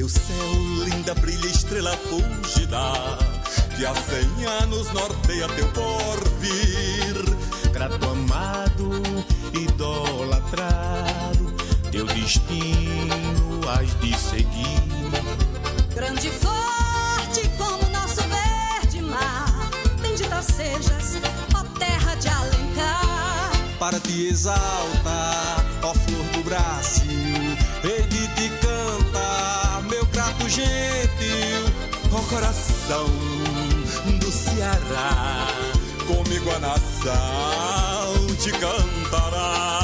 teu céu, linda brilha estrela fúlgida, que há cem anos norteia teu porvir. Grato amado, idolatrado, teu destino has de seguir. Grande e forte como nosso verde mar, bendita sejas, ó terra de Alencar. Para te exaltar, ó flor do Brasil, hei de te cantar, gentil, ó coração do Ceará, comigo a nação te cantará.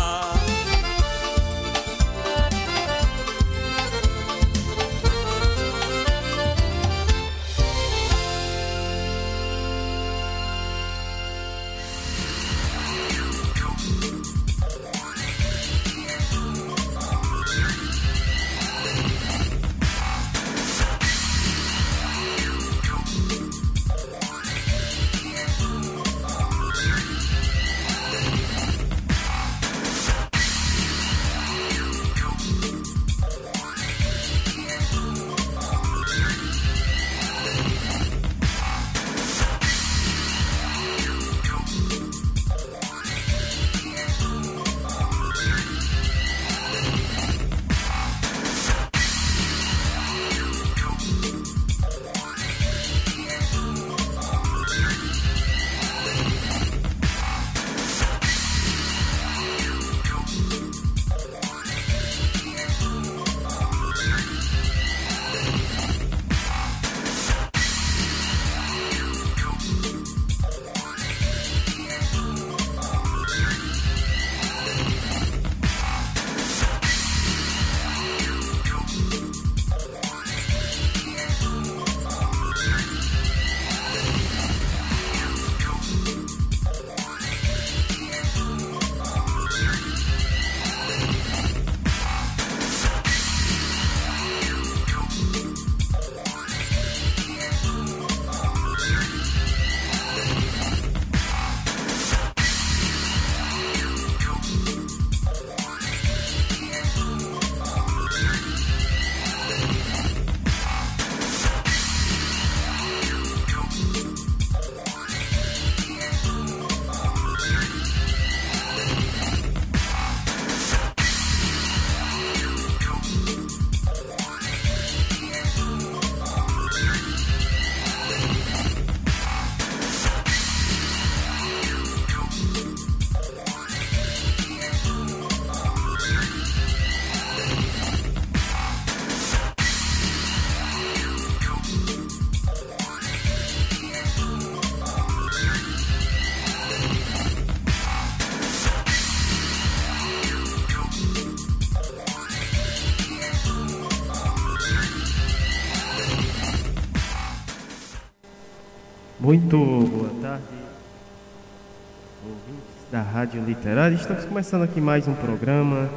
Rádio Literária. Estamos começando aqui mais um programa,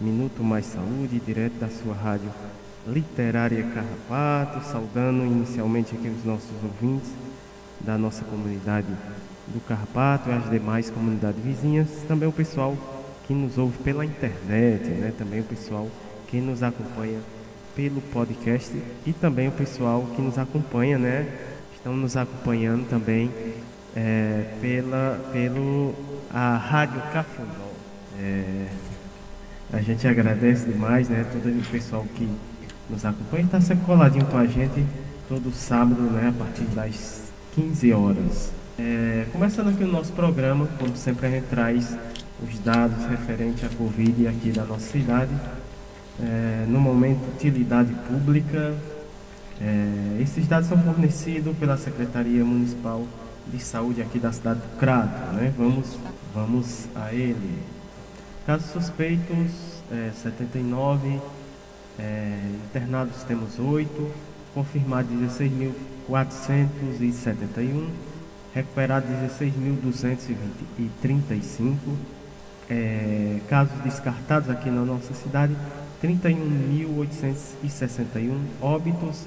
Minuto Mais Saúde, direto da sua Rádio Literária Carrapato, saudando inicialmente aqui os nossos ouvintes da nossa comunidade do Carrapato e as demais comunidades vizinhas, também o pessoal que nos ouve pela internet, né? também o pessoal que nos acompanha pelo podcast e também o pessoal que nos acompanha, né? Estão nos acompanhando também é, pela pelo a Rádio Cafundó. É, a gente agradece demais, né? Todo o pessoal que nos acompanha está sempre coladinho com a gente todo sábado, né? A partir das 15 horas. É, começando aqui o nosso programa, como sempre a gente traz os dados referentes à Covid aqui da nossa cidade. É, no momento, utilidade pública. É, esses dados são fornecidos pela Secretaria Municipal de Saúde aqui da cidade do Crato. Né? Vamos, vamos a ele. Casos suspeitos, é, 79. É, internados temos 8. Confirmados 16.471. Recuperados 16.235. É, casos descartados aqui na nossa cidade, 31.861 óbitos.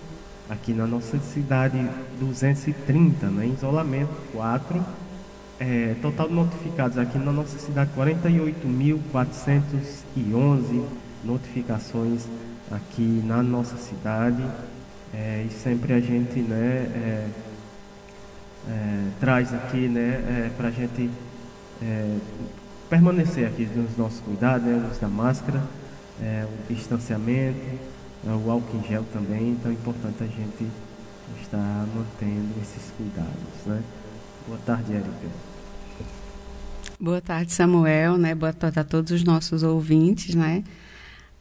Aqui na nossa cidade, 230, né? isolamento, 4. É, total de notificados aqui na nossa cidade, 48.411 notificações aqui na nossa cidade é, e sempre a gente né, é, é, traz aqui né, para a gente permanecer aqui nos nossos cuidados, né, uso da máscara, o distanciamento, o álcool em gel também, então é importante a gente estar mantendo esses cuidados. Né? Boa tarde, Érica. Boa tarde, Samuel, né? Boa tarde a todos os nossos ouvintes, né?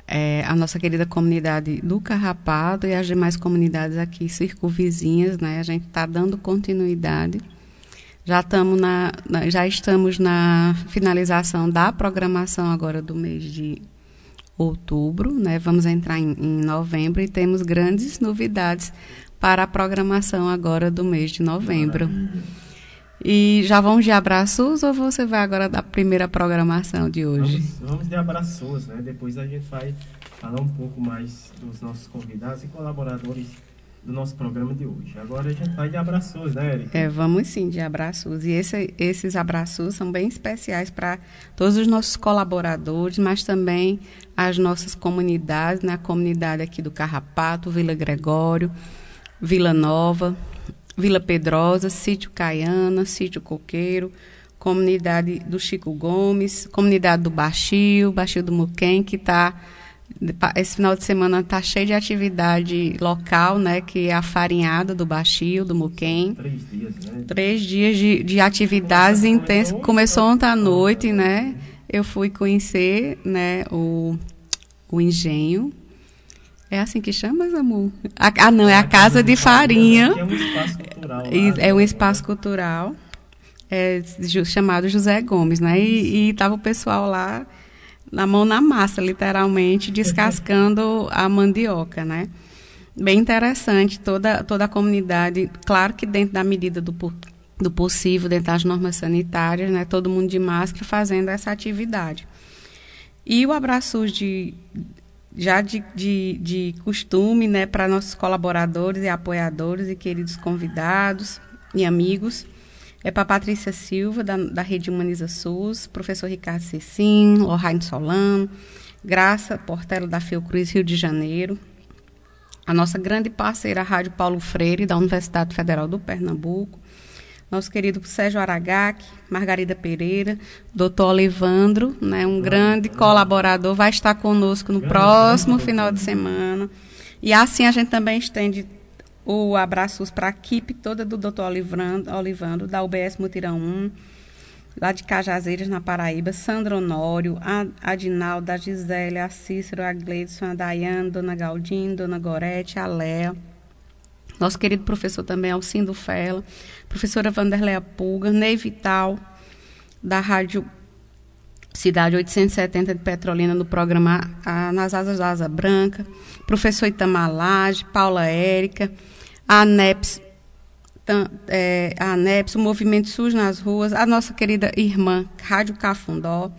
É, a nossa querida comunidade do Carrapado e as demais comunidades aqui circunvizinhas, né? A gente está dando continuidade. Já, na, na, já estamos na finalização da programação agora do mês de outubro, né? Vamos entrar em, em novembro e temos grandes novidades para a programação agora do mês de novembro. Maravilha. E já vamos de abraços ou você vai agora da primeira programação de hoje? Vamos, vamos de abraços, né? Depois a gente vai falar um pouco mais dos nossos convidados e colaboradores do nosso programa de hoje. Agora a gente vai de abraços, né, Erika? É, vamos sim, de abraços. E esse, esses abraços são bem especiais para todos os nossos colaboradores, mas também as nossas comunidades, né? A comunidade aqui do Carrapato, Vila Gregório, Vila Nova, Vila Pedrosa, Sítio Caiana, Sítio Coqueiro, comunidade do Chico Gomes, comunidade do Baixio, Baixio do Muquem, que está esse final de semana está cheio de atividade local, né? Que é a farinhada do Baixio, do Muquem. Três dias, né? Três dias de, de atividades intensas. Começou ontem à noite, né? Eu fui conhecer, né? O, o engenho é assim que chama, amor? Ah, não, é a Casa de Farinha. É um espaço cultural. É um espaço cultural é, chamado José Gomes, né? E estava o pessoal lá na mão na massa, literalmente, descascando a mandioca, né? Bem interessante, toda, toda a comunidade, claro que dentro da medida do, do possível, dentro das normas sanitárias, né? Todo mundo de máscara fazendo essa atividade. E o abraço de já de, de, de costume, né, para nossos colaboradores e apoiadores e queridos convidados e amigos. É para Patrícia Silva, da, da Rede Humaniza SUS, professor Ricardo Cecim, Lorraine Solano, Graça Portela da Fiocruz, Rio de Janeiro, a nossa grande parceira, a Rádio Paulo Freire, da Universidade Federal do Pernambuco, nosso querido Sérgio Aragac, Margarida Pereira, doutor Olivandro, né, um grande colaborador, vai estar conosco no próximo final de semana. E assim a gente também estende o abraços para a equipe toda do doutor Olivandro, Olivandro, da UBS Mutirão 1, lá de Cajazeiras, na Paraíba, Sandro Honório, a Adinalda, a Gisele, a Cícero, a Gleidson, a Dayane, Dona Galdinho, Dona Gorete, a Léa, nosso querido professor também, Alcindo Fela, professora Vanderleia Pulga, Ney Vital, da Rádio Cidade 870 de Petrolina, no programa a, Nas Asas da Asa Branca, professor Itamar Lage, Paula Érica, a ANEPS, é, a ANEPS, o Movimento SUS nas Ruas, a nossa querida irmã Rádio Cafundó,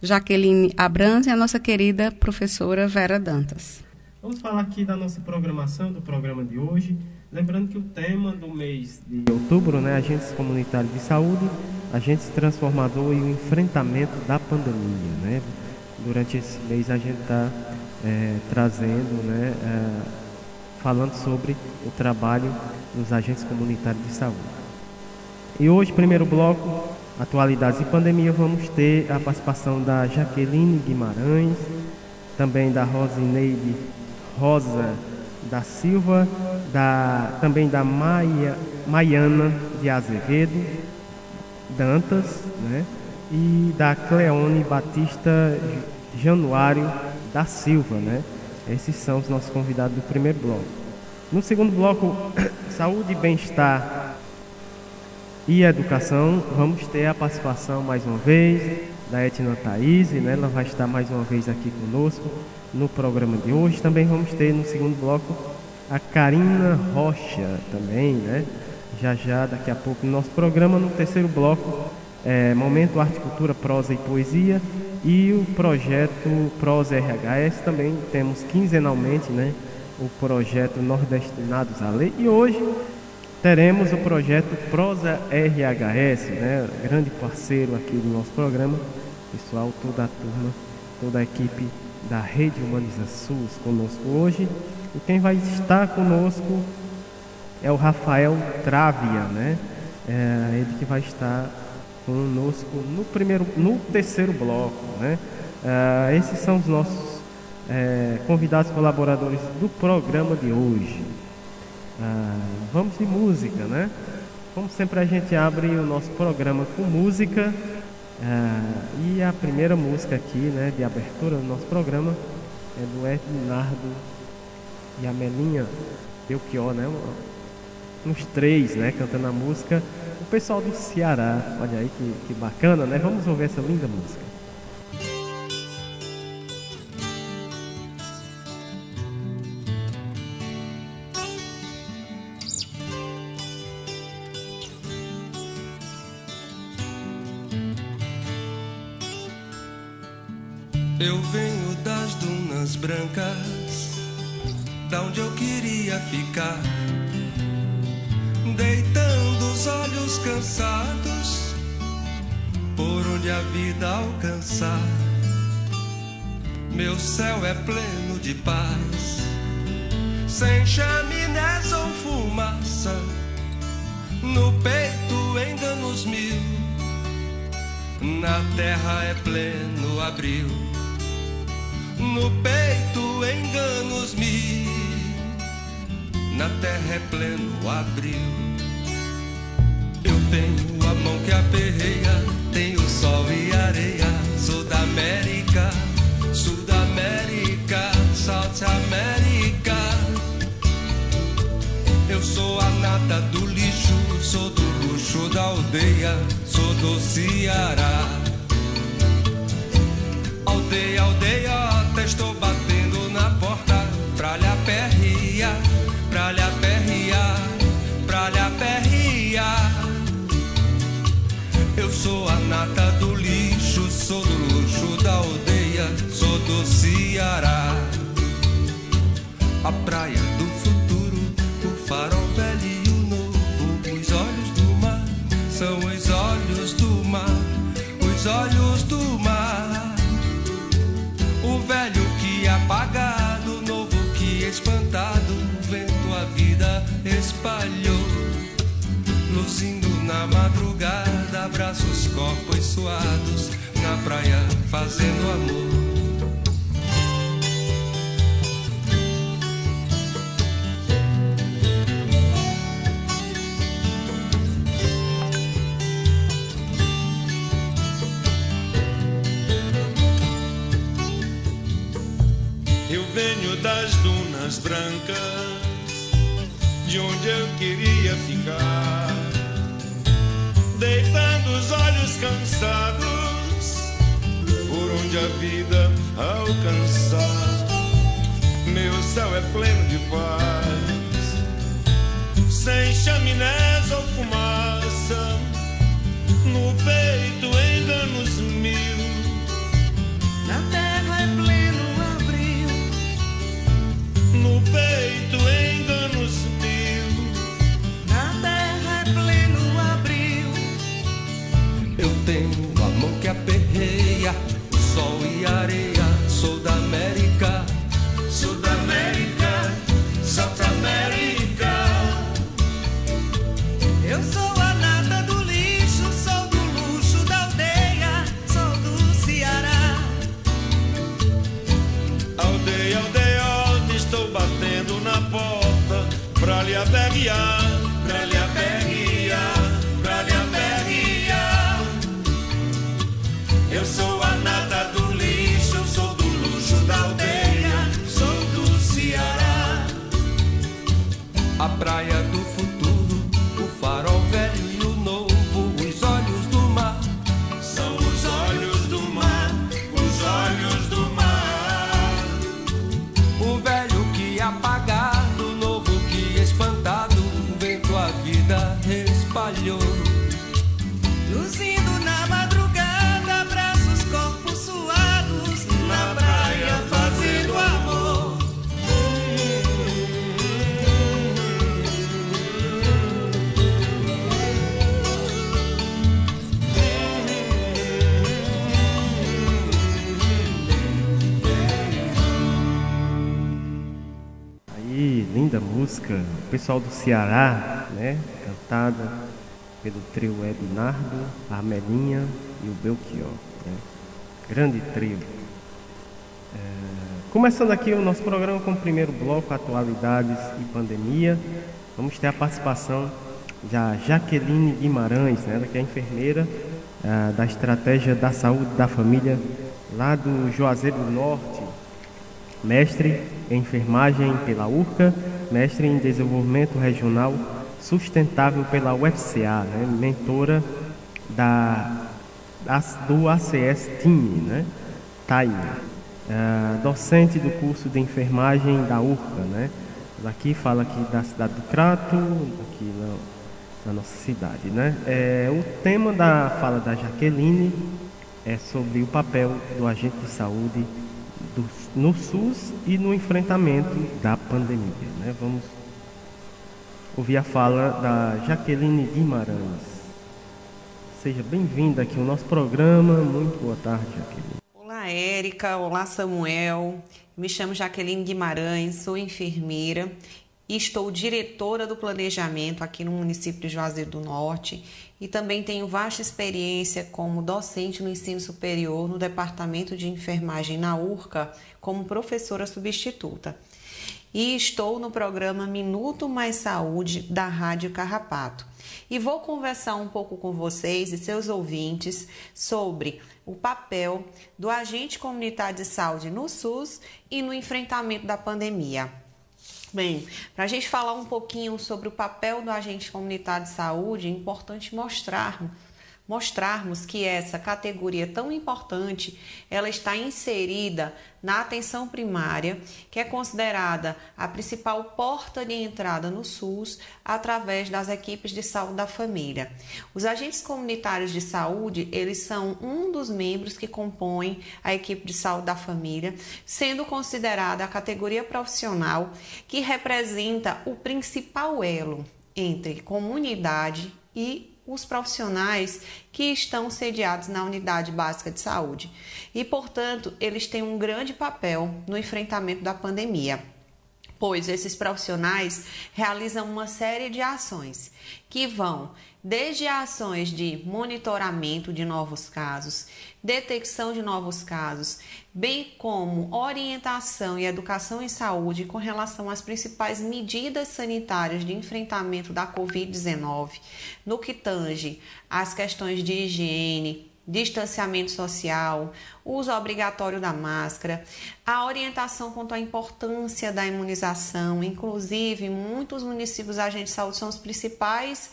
Jaqueline Abrantes e a nossa querida professora Vera Dantas. Vamos falar aqui da nossa programação, do programa de hoje. Lembrando que o tema do mês de outubro, né, Agentes Comunitários de Saúde, Agentes Transformador e o Enfrentamento da Pandemia. Né? Durante esse mês a gente está é, trazendo, né, é, falando sobre o trabalho dos agentes comunitários de saúde. E hoje, primeiro bloco, Atualidades e Pandemia, vamos ter a participação da Jaqueline Guimarães, também da Rosineide Rosa da Silva, da, também da Maia, Maiana de Azevedo, Dantas, né? e da Cleone Batista Januário da Silva. Né? Esses são os nossos convidados do primeiro bloco. No segundo bloco, saúde bem-estar e educação, vamos ter a participação mais uma vez da Etna Thaís, né? ela vai estar mais uma vez aqui conosco no programa de hoje. Também vamos ter no segundo bloco a Karina Rocha também, né? Já já, daqui a pouco, no nosso programa, no terceiro bloco, é, Momento Arte, Cultura, Prosa e Poesia e o projeto Prosa RHS. Também temos quinzenalmente, né? O projeto Nordestinados à Lei. E hoje teremos o projeto Prosa RHS, né? Grande parceiro aqui do nosso programa. Pessoal, toda a turma, toda a equipe da Rede Humaniza SUS conosco hoje. E quem vai estar conosco é o Rafael Travia, né? É ele que vai estar conosco no primeiro, no terceiro bloco, né? É, esses são os nossos é, convidados colaboradores do programa de hoje. É, vamos de música, né? Como sempre a gente abre o nosso programa com música é, e a primeira música aqui, né, de abertura do nosso programa é do Ednardo e a Melinha Belchior, né? Uns três, né? Cantando a música. O pessoal do Ceará, olha aí que, que bacana, né? Vamos ouvir essa linda música. Eu venho das dunas brancas, da onde eu queria ficar, deitando os olhos cansados, por onde a vida alcançar. Meu céu é pleno de paz, sem chaminés ou fumaça, no peito enganos mil, na terra é pleno abril no peito enganos mil, na terra é pleno abril. Eu tenho a mão que aperreia, tenho sol e areia. Sou da América, Sul da América, South América. Eu sou a nata do lixo, sou do luxo da aldeia, sou do Ceará. Aldeia, aldeia estou batendo na porta pra lhe aperrear, pra lhe aperrear, pra lhe aperrear. Eu sou a nata do lixo, sou do luxo da aldeia, sou do Ceará. A praia do futuro, o farol velho espalhou. Luzindo na madrugada, abraços, corpos suados, na praia fazendo amor. das dunas brancas, de onde eu queria ficar, deitando os olhos cansados, por onde a vida alcançar. Meu céu é pleno de paz, sem chaminés ou fumaça, no peito enganos mil. Na terra é pleno no peito enganos areia. Sou da América, sou da América, South América. Eu sou a nata do lixo, sou do luxo da aldeia, sou do Ceará. Aldeia, aldeia estou batendo na porta pra lhe aperrear, A praia pessoal do Ceará, né? Cantada pelo trio Ednardo, Armelinha e o Belchior. Né? Grande trio. É... Começando aqui o nosso programa com o primeiro bloco, Atualidades e Pandemia. Vamos ter a participação da Jaqueline Guimarães, né? que é enfermeira é, da Estratégia da Saúde da Família lá do Juazeiro do Norte, mestre em enfermagem pela URCA, mestre em desenvolvimento regional sustentável pela UFCA, né? mentora da, do ACS TIM, né? Uh, docente do curso de enfermagem da URCA, né? Aqui fala aqui da cidade do Crato, aqui na, na nossa cidade, né? É, o tema da fala da Jaqueline é sobre o papel do agente de saúde do, no SUS e no enfrentamento da pandemia. Né? Vamos ouvir a fala da Jaqueline Guimarães. Seja bem-vinda aqui ao nosso programa. Muito boa tarde, Jaqueline. Olá, Érica. Olá, Samuel. Me chamo Jaqueline Guimarães, sou enfermeira e estou diretora do planejamento aqui no município de Juazeiro do Norte e também tenho vasta experiência como docente no ensino superior no departamento de enfermagem na URCA como professora substituta. E estou no programa Minuto Mais Saúde da Rádio Carrapato. E vou conversar um pouco com vocês e seus ouvintes sobre o papel do agente comunitário de saúde no SUS e no enfrentamento da pandemia. Bem, para a gente falar um pouquinho sobre o papel do agente comunitário de saúde, é importante mostrar mostrarmos que essa categoria tão importante, ela está inserida na atenção primária, que é considerada a principal porta de entrada no SUS através das equipes de saúde da família. Os agentes comunitários de saúde, eles são um dos membros que compõem a equipe de saúde da família, sendo considerada a categoria profissional que representa o principal elo entre comunidade e os profissionais que estão sediados na unidade básica de saúde. E, portanto, eles têm um grande papel no enfrentamento da pandemia pois esses profissionais realizam uma série de ações que vão desde ações de monitoramento de novos casos, detecção de novos casos, bem como orientação e educação em saúde com relação às principais medidas sanitárias de enfrentamento da Covid-19, no que tange às questões de higiene, distanciamento social, uso obrigatório da máscara, a orientação quanto à importância da imunização, inclusive muitos municípios agentes de saúde são os principais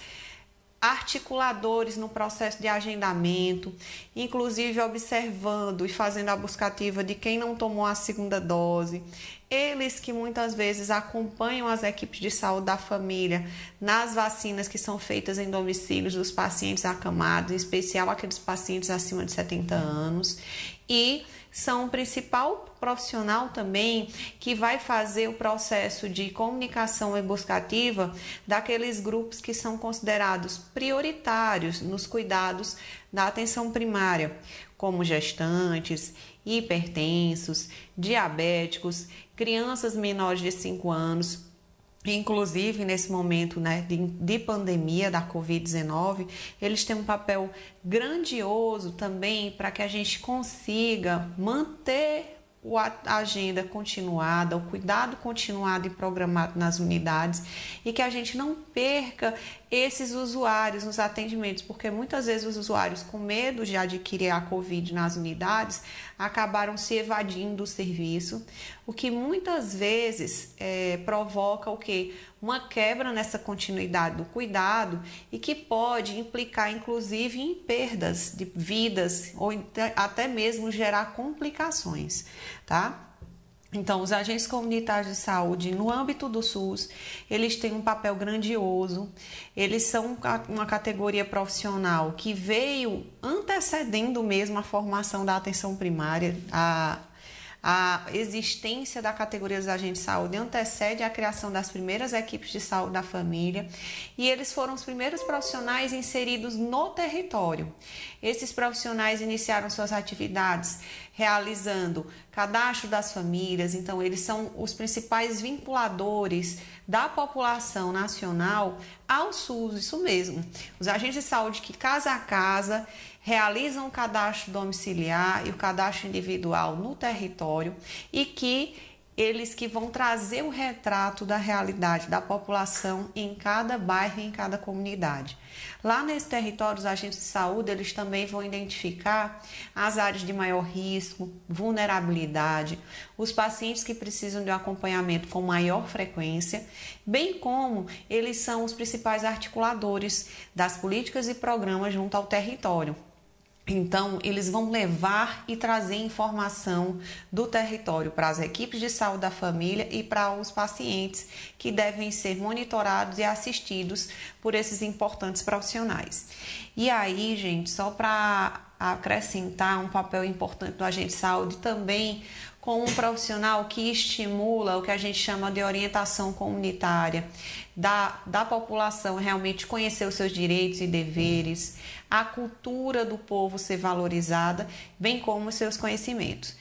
articuladores no processo de agendamento, inclusive observando e fazendo a buscativa de quem não tomou a segunda dose. Eles que muitas vezes acompanham as equipes de saúde da família nas vacinas que são feitas em domicílios dos pacientes acamados, em especial aqueles pacientes acima de 70 anos, e são o principal profissional também que vai fazer o processo de comunicação buscativa daqueles grupos que são considerados prioritários nos cuidados da atenção primária, como gestantes, hipertensos, diabéticos, crianças menores de 5 anos, inclusive nesse momento né, de, de pandemia da Covid-19, eles têm um papel grandioso também para que a gente consiga manter a agenda continuada, o cuidado continuado e programado nas unidades e que a gente não perca esses usuários nos atendimentos, porque muitas vezes os usuários, com medo de adquirir a Covid nas unidades, acabaram se evadindo do serviço, o que muitas vezes é, provoca o que? Uma quebra nessa continuidade do cuidado e que pode implicar, inclusive, em perdas de vidas ou até mesmo gerar complicações, tá? Então, os agentes comunitários de saúde, no âmbito do SUS, eles têm um papel grandioso. Eles são uma categoria profissional que veio antecedendo mesmo a formação da atenção primária, a a existência da categoria dos agentes de saúde antecede a criação das primeiras equipes de saúde da família e eles foram os primeiros profissionais inseridos no território. Esses profissionais iniciaram suas atividades realizando cadastro das famílias, então eles são os principais vinculadores da população nacional ao SUS, isso mesmo. Os agentes de saúde que casa a casa realizam o cadastro domiciliar e o cadastro individual no território e que eles que vão trazer o retrato da realidade da população em cada bairro em cada comunidade. Lá nesse território, os agentes de saúde, eles também vão identificar as áreas de maior risco, vulnerabilidade, os pacientes que precisam de um acompanhamento com maior frequência, bem como eles são os principais articuladores das políticas e programas junto ao território. Então, eles vão levar e trazer informação do território para as equipes de saúde da família e para os pacientes que devem ser monitorados e assistidos por esses importantes profissionais. E aí, gente, só para acrescentar um papel importante do agente de saúde também com um profissional que estimula o que a gente chama de orientação comunitária, da, da população realmente conhecer os seus direitos e deveres, a cultura do povo ser valorizada, bem como os seus conhecimentos.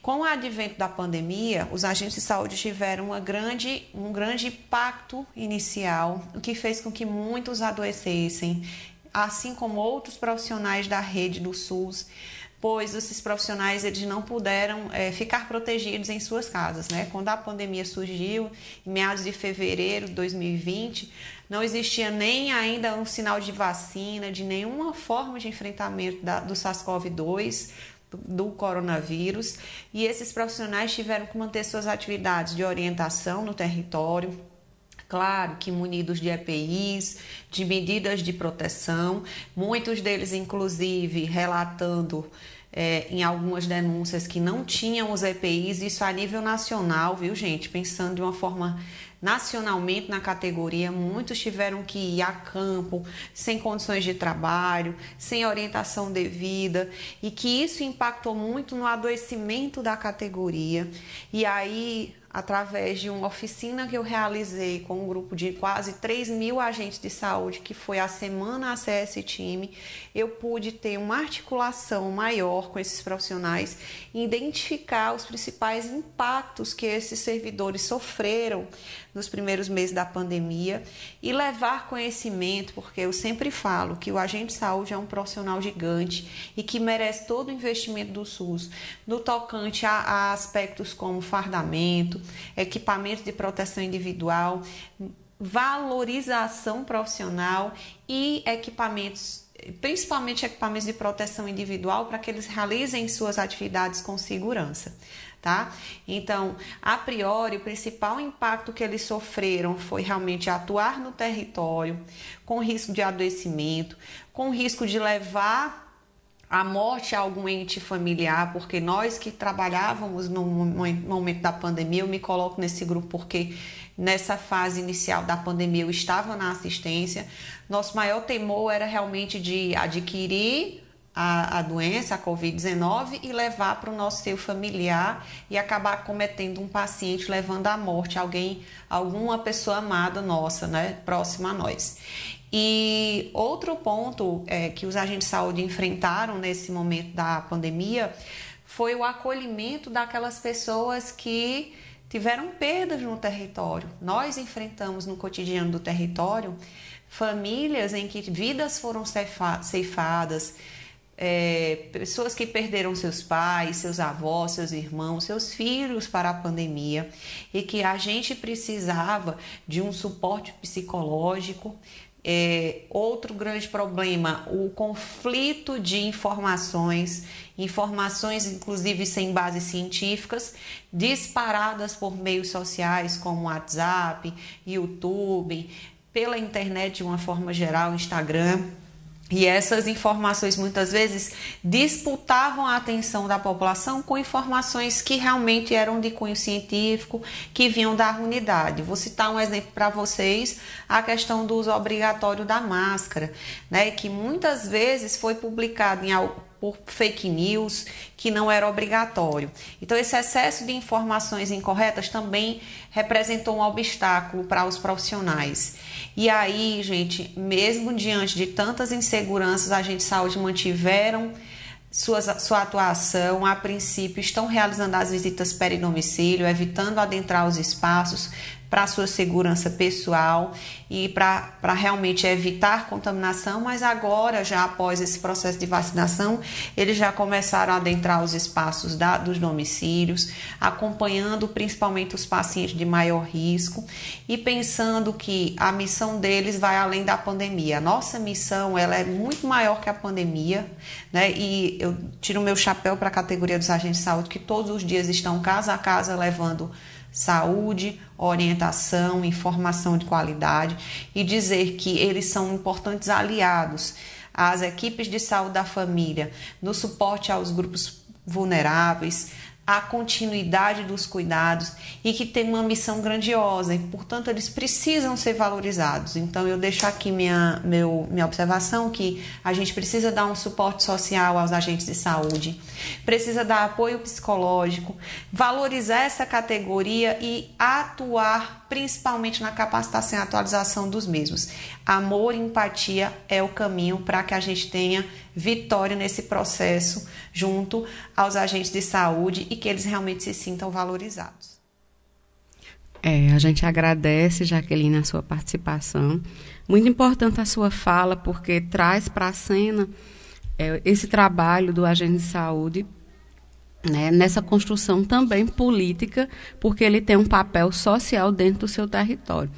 Com o advento da pandemia, os agentes de saúde tiveram uma grande, um grande impacto inicial, o que fez com que muitos adoecessem, assim como outros profissionais da rede do SUS pois esses profissionais eles não puderam é, ficar protegidos em suas casas. Né? Quando a pandemia surgiu, em meados de fevereiro de 2020, não existia nem ainda um sinal de vacina, de nenhuma forma de enfrentamento da, do SARS-CoV-2, do coronavírus, e esses profissionais tiveram que manter suas atividades de orientação no território, claro que munidos de EPIs, de medidas de proteção, muitos deles, inclusive, relatando é, em algumas denúncias que não tinham os EPIs, isso a nível nacional, viu, gente? Pensando de uma forma nacionalmente na categoria, muitos tiveram que ir a campo, sem condições de trabalho, sem orientação devida, e que isso impactou muito no adoecimento da categoria. E aí através de uma oficina que eu realizei com um grupo de quase 3 mil agentes de saúde, que foi a Semana ACS Time, eu pude ter uma articulação maior com esses profissionais e identificar os principais impactos que esses servidores sofreram nos primeiros meses da pandemia e levar conhecimento, porque eu sempre falo que o agente de saúde é um profissional gigante e que merece todo o investimento do SUS. No tocante a, a aspectos como fardamento, equipamentos de proteção individual, valorização profissional e equipamentos principalmente equipamentos de proteção individual para que eles realizem suas atividades com segurança tá? Então, a priori, o principal impacto que eles sofreram foi realmente atuar no território com risco de adoecimento, com risco de levar a morte a algum ente familiar, porque nós que trabalhávamos no momento da pandemia, eu me coloco nesse grupo porque nessa fase inicial da pandemia eu estava na assistência. Nosso maior temor era realmente de adquirir a, a doença, a Covid-19, e levar para o nosso seio familiar e acabar cometendo um paciente, levando à morte alguém, alguma pessoa amada nossa, né, próxima a nós. E outro ponto é, que os agentes de saúde enfrentaram nesse momento da pandemia foi o acolhimento daquelas pessoas que tiveram perdas no território. Nós enfrentamos no cotidiano do território famílias em que vidas foram ceifadas, é, pessoas que perderam seus pais, seus avós, seus irmãos, seus filhos para a pandemia e que a gente precisava de um suporte psicológico. É, outro grande problema, o conflito de informações, informações inclusive sem bases científicas, disparadas por meios sociais como WhatsApp, YouTube, pela internet de uma forma geral, Instagram. E essas informações muitas vezes disputavam a atenção da população com informações que realmente eram de cunho científico, que vinham da unidade. Vou citar um exemplo para vocês, a questão do uso obrigatório da máscara, né, que muitas vezes foi publicado em por fake news, que não era obrigatório. Então, esse excesso de informações incorretas também representou um obstáculo para os profissionais. E aí, gente, mesmo diante de tantas inseguranças, a de saúde mantiveram suas, sua atuação, a princípio, estão realizando as visitas peridomicílio, evitando adentrar os espaços, para a sua segurança pessoal e para realmente evitar contaminação, mas agora, já após esse processo de vacinação, eles já começaram a adentrar os espaços da, dos domicílios, acompanhando principalmente os pacientes de maior risco e pensando que a missão deles vai além da pandemia. A nossa missão ela é muito maior que a pandemia, né? E eu tiro meu chapéu para a categoria dos agentes de saúde que todos os dias estão casa a casa levando saúde, orientação, informação de qualidade e dizer que eles são importantes aliados às equipes de saúde da família, no suporte aos grupos vulneráveis, a continuidade dos cuidados e que tem uma missão grandiosa e, portanto, eles precisam ser valorizados. Então, eu deixo aqui minha, meu, minha observação que a gente precisa dar um suporte social aos agentes de saúde, precisa dar apoio psicológico, valorizar essa categoria e atuar principalmente na capacitação e atualização dos mesmos. Amor e empatia é o caminho para que a gente tenha vitória nesse processo junto aos agentes de saúde e que eles realmente se sintam valorizados. É, a gente agradece, Jaqueline, a sua participação. Muito importante a sua fala, porque traz para a cena é, esse trabalho do agente de saúde né, nessa construção também política, porque ele tem um papel social dentro do seu território.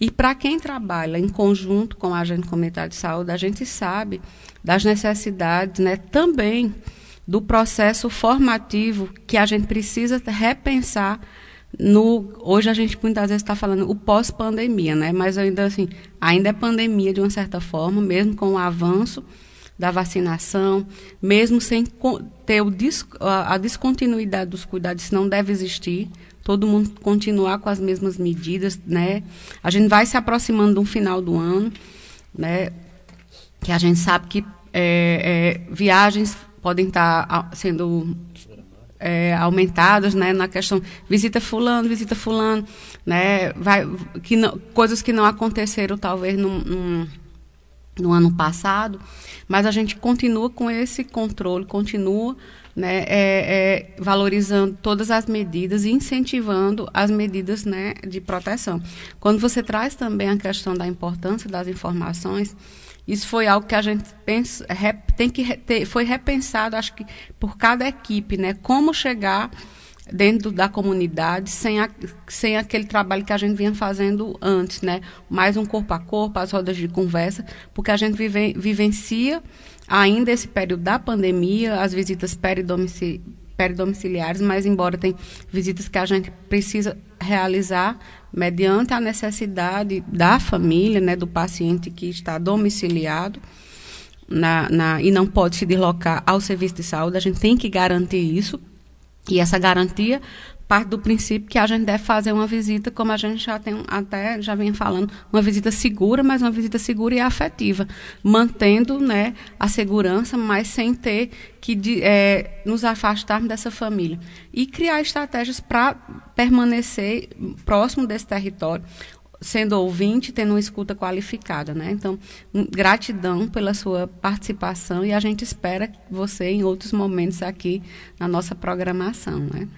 E para quem trabalha em conjunto com a agente comunitário de saúde, a gente sabe das necessidades né, também do processo formativo que a gente precisa repensar no hoje a gente muitas vezes está falando o pós-pandemia, né? Mas ainda assim, ainda é pandemia de uma certa forma, mesmo com o avanço da vacinação, mesmo sem ter o, a descontinuidade dos cuidados, isso não deve existir. Todo mundo continuar com as mesmas medidas, né? A gente vai se aproximando do final do ano, né? Que a gente sabe que é, é, viagens podem estar sendo é, aumentadas, né, na questão visita fulano, visita fulano, né, vai, que não, coisas que não aconteceram talvez num, num, no ano passado, mas a gente continua com esse controle, continua né, é, é, valorizando todas as medidas e incentivando as medidas né, de proteção. Quando você traz também a questão da importância das informações, isso foi algo que a gente pensa, tem que ter, foi repensado, acho que por cada equipe, né, como chegar dentro da comunidade sem, a, sem aquele trabalho que a gente vinha fazendo antes, né? Mais um corpo a corpo, as rodas de conversa, porque a gente vive, vivencia ainda esse período da pandemia, as visitas peridomiciliares, peridomiciliares, mas embora tem visitas que a gente precisa realizar mediante a necessidade da família, né, do paciente que está domiciliado, na, na, e não pode se deslocar ao serviço de saúde, a gente tem que garantir isso. E essa garantia parte do princípio que a gente deve fazer uma visita, como a gente já tem até já vem falando, uma visita segura, mas uma visita segura e afetiva, mantendo né, a segurança, mas sem ter que de, é, nos afastarmos dessa família. E criar estratégias para permanecer próximo desse território, sendo ouvinte, tendo uma escuta qualificada, né? Então, gratidão pela sua participação e a gente espera você em outros momentos aqui na nossa programação, né?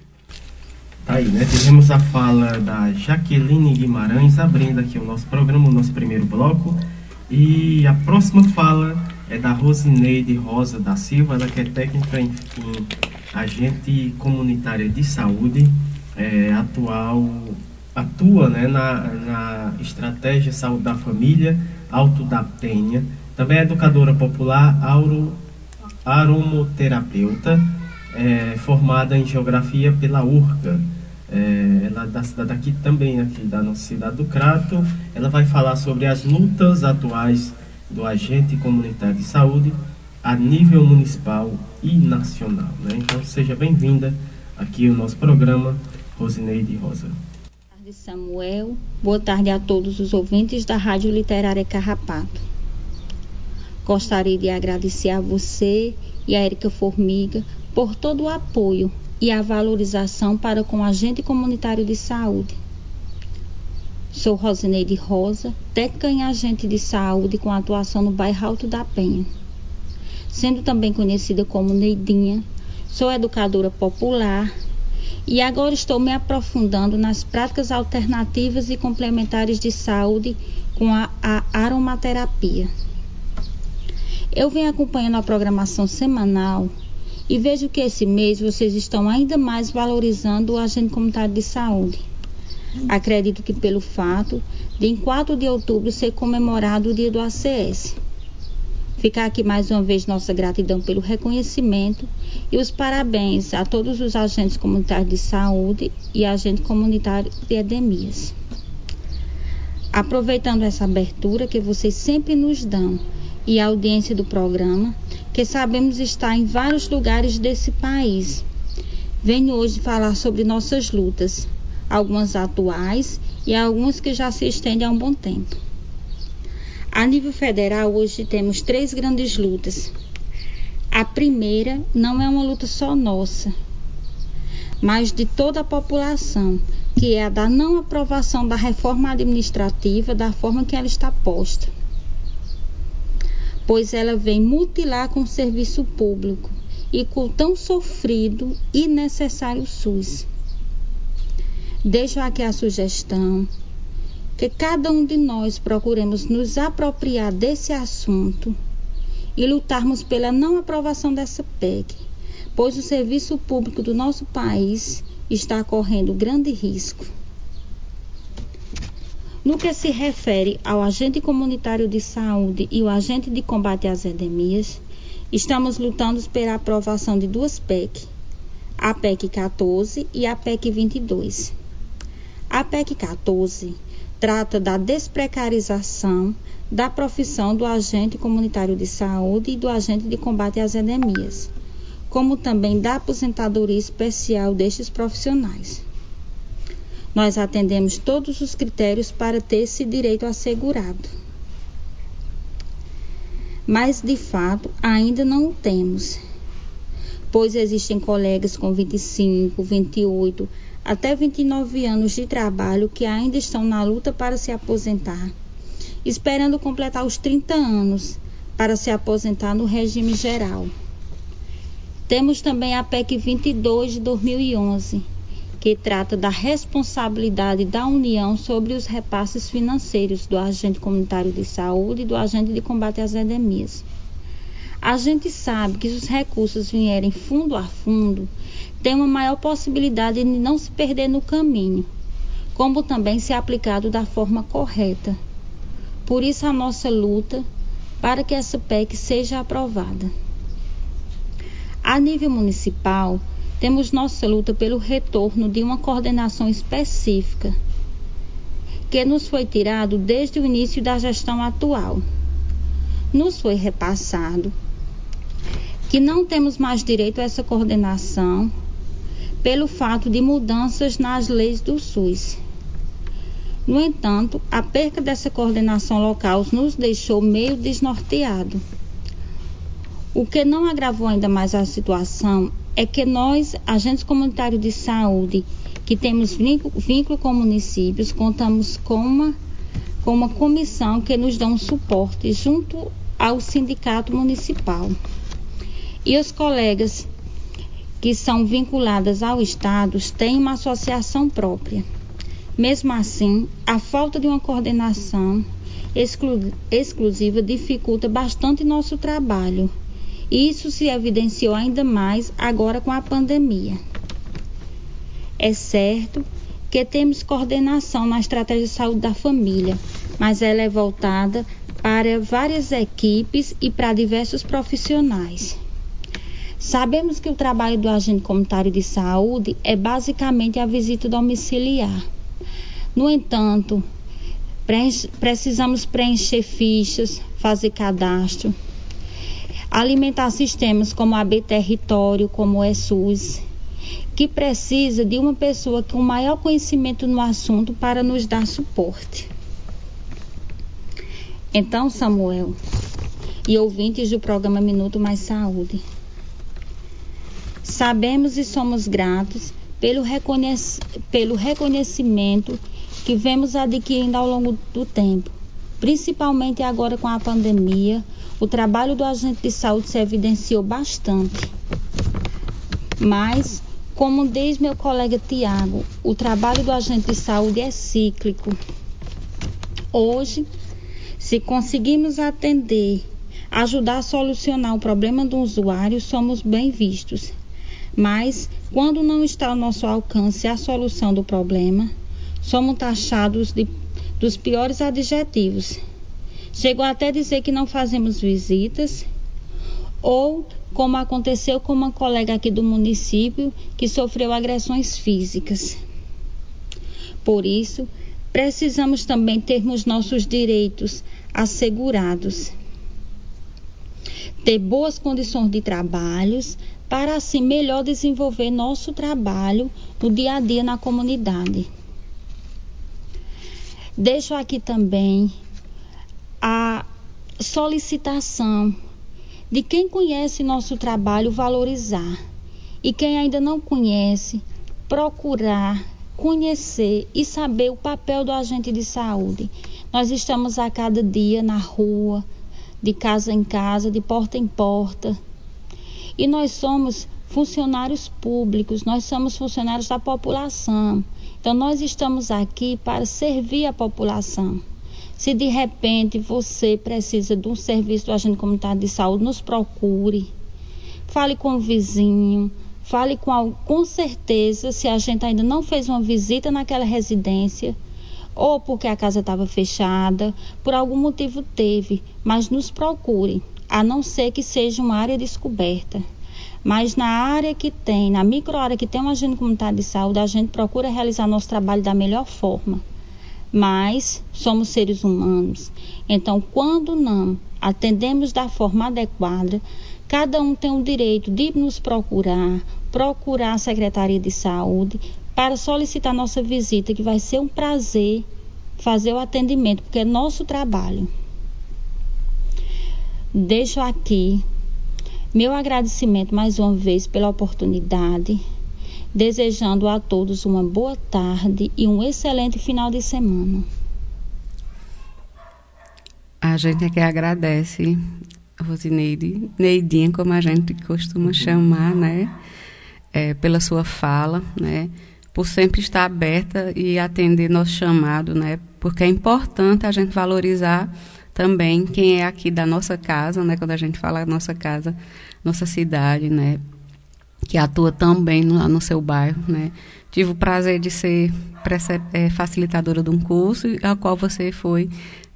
Tá aí, né? Tivemos a fala da Jaqueline Guimarães abrindo aqui o nosso programa, o nosso primeiro bloco. E a próxima fala é da Rosineide Rosa da Silva, ela que é técnica em agente comunitária de saúde, é, atual atua né, na, na estratégia Saúde da Família, Alto da Penha. Também é educadora popular, auro, aromoterapeuta, é, formada em Geografia pela URCA. É, ela é da cidade daqui também, aqui da nossa cidade do Crato. Ela vai falar sobre as lutas atuais do agente comunitário de saúde a nível municipal e nacional. Né? Então seja bem-vinda aqui ao nosso programa, Rosineide Rosa. Samuel. Boa tarde a todos os ouvintes da Rádio Literária Carrapato. Gostaria de agradecer a você e a Érica Formiga por todo o apoio e a valorização para com o agente comunitário de saúde. Sou Rosineide Rosa, técnica em agente de saúde com atuação no bairro Alto da Penha. sendo também conhecida como Neidinha. Sou educadora popular e agora estou me aprofundando nas práticas alternativas e complementares de saúde com a, a aromaterapia. Eu venho acompanhando a programação semanal e vejo que esse mês vocês estão ainda mais valorizando o agente comunitário de saúde. Acredito que pelo fato de em 4 de outubro ser comemorado o dia do ACS. Ficar aqui mais uma vez nossa gratidão pelo reconhecimento e os parabéns a todos os agentes comunitários de saúde e agentes comunitários de endemias. Aproveitando essa abertura que vocês sempre nos dão e a audiência do programa, que sabemos estar em vários lugares desse país. Venho hoje falar sobre nossas lutas, algumas atuais e algumas que já se estendem há um bom tempo. A nível federal, hoje temos três grandes lutas. A primeira não é uma luta só nossa, mas de toda a população, que é a da não aprovação da reforma administrativa da forma que ela está posta pois ela vem mutilar com o serviço público e com o tão sofrido e necessário SUS. Deixo aqui a sugestão que cada um de nós procuremos nos apropriar desse assunto e lutarmos pela não aprovação dessa PEC, pois o serviço público do nosso país está correndo grande risco. No que se refere ao agente comunitário de saúde e o agente de combate às endemias, estamos lutando pela aprovação de duas PEC, a PEC 14 e a PEC 22. A PEC 14 trata da desprecarização da profissão do agente comunitário de saúde e do agente de combate às endemias, como também da aposentadoria especial destes profissionais. Nós atendemos todos os critérios para ter esse direito assegurado. Mas, de fato, ainda não o temos, pois existem colegas com 25, 28, até 29 anos de trabalho que ainda estão na luta para se aposentar, esperando completar os 30 anos para se aposentar no regime geral. Temos também a PEC 22 de 2011 que trata da responsabilidade da União sobre os repasses financeiros do agente comunitário de saúde e do agente de combate às endemias. A gente sabe que se os recursos vierem fundo a fundo, tem uma maior possibilidade de não se perder no caminho, como também ser aplicado da forma correta. Por isso a nossa luta para que essa PEC seja aprovada. A nível municipal, temos nossa luta pelo retorno de uma coordenação específica que nos foi tirado desde o início da gestão atual. Nos foi repassado que não temos mais direito a essa coordenação pelo fato de mudanças nas leis do SUS. No entanto, a perca dessa coordenação local nos deixou meio desnorteado. O que não agravou ainda mais a situação é que nós, agentes comunitários de saúde, que temos vínculo, com municípios, contamos com uma, com uma comissão que nos dá um suporte junto ao sindicato municipal. E os colegas que são vinculadas ao Estado têm uma associação própria. Mesmo assim, a falta de uma coordenação exclu exclusiva dificulta bastante nosso trabalho isso se evidenciou ainda mais agora com a pandemia. É certo que temos coordenação na estratégia de saúde da família, mas ela é voltada para várias equipes e para diversos profissionais. Sabemos que o trabalho do agente comunitário de saúde é basicamente a visita domiciliar. No entanto, precisamos preencher fichas, fazer cadastro, alimentar sistemas como a B Território, como o ESUS, que precisa de uma pessoa com maior conhecimento no assunto para nos dar suporte. Então, Samuel e ouvintes do programa Minuto Mais Saúde, sabemos e somos gratos pelo, reconhec pelo reconhecimento que vemos adquirindo ao longo do tempo Principalmente agora com a pandemia, o trabalho do agente de saúde se evidenciou bastante. Mas, como diz meu colega Tiago, o trabalho do agente de saúde é cíclico. Hoje, se conseguimos atender, ajudar a solucionar o problema do usuário, somos bem vistos. Mas, quando não está ao nosso alcance a solução do problema, somos taxados de, dos piores adjetivos. Chegou até dizer que não fazemos visitas ou como aconteceu com uma colega aqui do município que sofreu agressões físicas. Por isso, precisamos também termos nossos direitos assegurados. Ter boas condições de trabalhos para assim melhor desenvolver nosso trabalho no dia a dia na comunidade. Deixo aqui também a solicitação de quem conhece nosso trabalho valorizar e quem ainda não conhece, procurar conhecer e saber o papel do agente de saúde. Nós estamos a cada dia na rua, de casa em casa, de porta em porta. E nós somos funcionários públicos, nós somos funcionários da população. Então nós estamos aqui para servir a população. Se de repente você precisa de um serviço do agente comunitário de saúde, nos procure. Fale com o vizinho, fale com com certeza se a gente ainda não fez uma visita naquela residência ou porque a casa estava fechada, por algum motivo teve, mas nos procure, a não ser que seja uma área descoberta. Mas na área que tem, na micro área que tem um agente comunitário de saúde, a gente procura realizar nosso trabalho da melhor forma mas somos seres humanos. Então, quando não atendemos da forma adequada, cada um tem o direito de nos procurar, procurar a Secretaria de Saúde para solicitar nossa visita, que vai ser um prazer fazer o atendimento, porque é nosso trabalho. Deixo aqui meu agradecimento mais uma vez pela oportunidade desejando a todos uma boa tarde e um excelente final de semana. A gente é que agradece, Rosineide, Neidinha, como a gente costuma chamar, né? É, pela sua fala, né? Por sempre estar aberta e atender nosso chamado, né? Porque é importante a gente valorizar também quem é aqui da nossa casa, né? Quando a gente fala nossa casa, nossa cidade, né? que atua tão bem lá no seu bairro, né? Tive o prazer de ser é, facilitadora de um curso, a qual você foi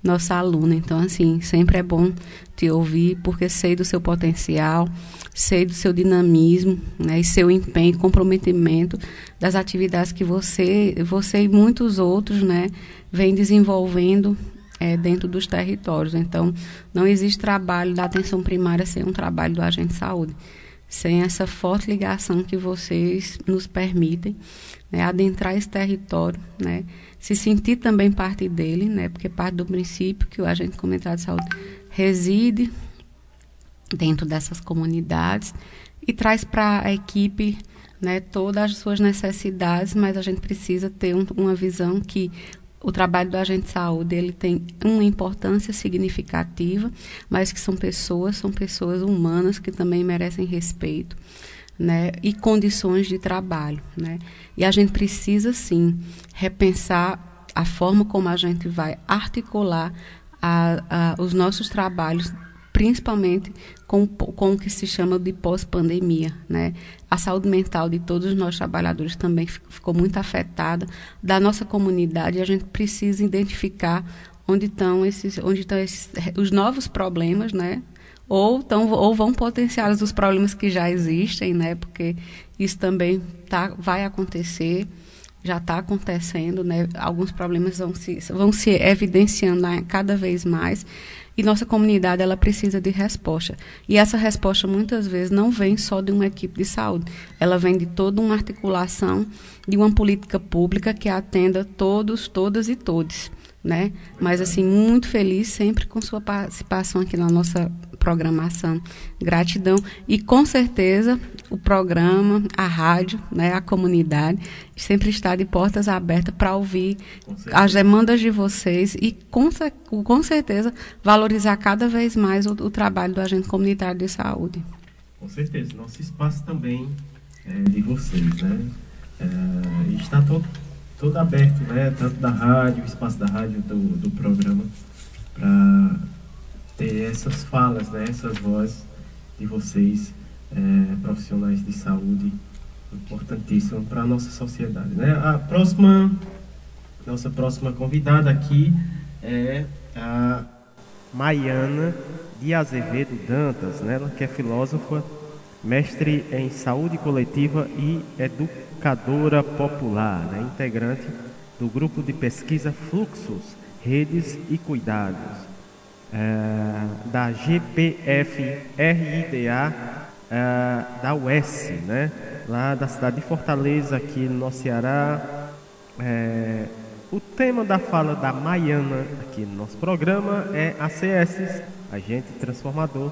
nossa aluna. Então, assim, sempre é bom te ouvir, porque sei do seu potencial, sei do seu dinamismo, né? E seu empenho, comprometimento das atividades que você, você e muitos outros, né? Vem desenvolvendo é, dentro dos territórios. Então, não existe trabalho da atenção primária sem um trabalho do agente de saúde sem essa forte ligação que vocês nos permitem né, adentrar esse território, né, se sentir também parte dele, né, porque parte do princípio que o agente comunitário de saúde reside dentro dessas comunidades e traz para a equipe né, todas as suas necessidades, mas a gente precisa ter um, uma visão que o trabalho do agente de saúde ele tem uma importância significativa, mas que são pessoas, são pessoas humanas que também merecem respeito. Né, e condições de trabalho. Né? E a gente precisa, sim, repensar a forma como a gente vai articular a, a, os nossos trabalhos principalmente com, com o que se chama de pós-pandemia. Né? A saúde mental de todos os nossos trabalhadores também ficou muito afetada, da nossa comunidade, a gente precisa identificar onde estão esses, onde estão esses, os novos problemas, né? Ou, tão, ou vão potencializar os problemas que já existem, né? Porque isso também tá, vai acontecer, já está acontecendo, né? Alguns problemas vão se, vão se evidenciando cada vez mais. E nossa comunidade ela precisa de resposta. E essa resposta muitas vezes não vem só de uma equipe de saúde, ela vem de toda uma articulação de uma política pública que atenda todos, todas e todos, né? Mas assim muito feliz sempre com sua participação aqui na nossa programação. Gratidão e com certeza o programa, a rádio, né, a comunidade sempre está de portas abertas para ouvir as demandas de vocês e com, com certeza valorizar cada vez mais o, o, trabalho do agente comunitário de saúde. Com certeza, nosso espaço também é de vocês, né? É, está todo, todo aberto, né? Tanto da rádio, o espaço da rádio do, do programa para ter essas falas, né, essas vozes de vocês, é, profissionais de saúde, importantíssimo para a nossa sociedade. Né? A próxima, nossa próxima convidada aqui é a Maiana de Azevedo Dantas, né? ela que é filósofa, mestre em saúde coletiva e educadora popular, né? integrante do grupo de pesquisa Fluxos, Redes e Cuidados é, da GPF-RIDA é, da UES, né? lá da cidade de Fortaleza, aqui no Ceará. É, o tema da fala da Maiana aqui no nosso programa é ACS, Agente Transformador,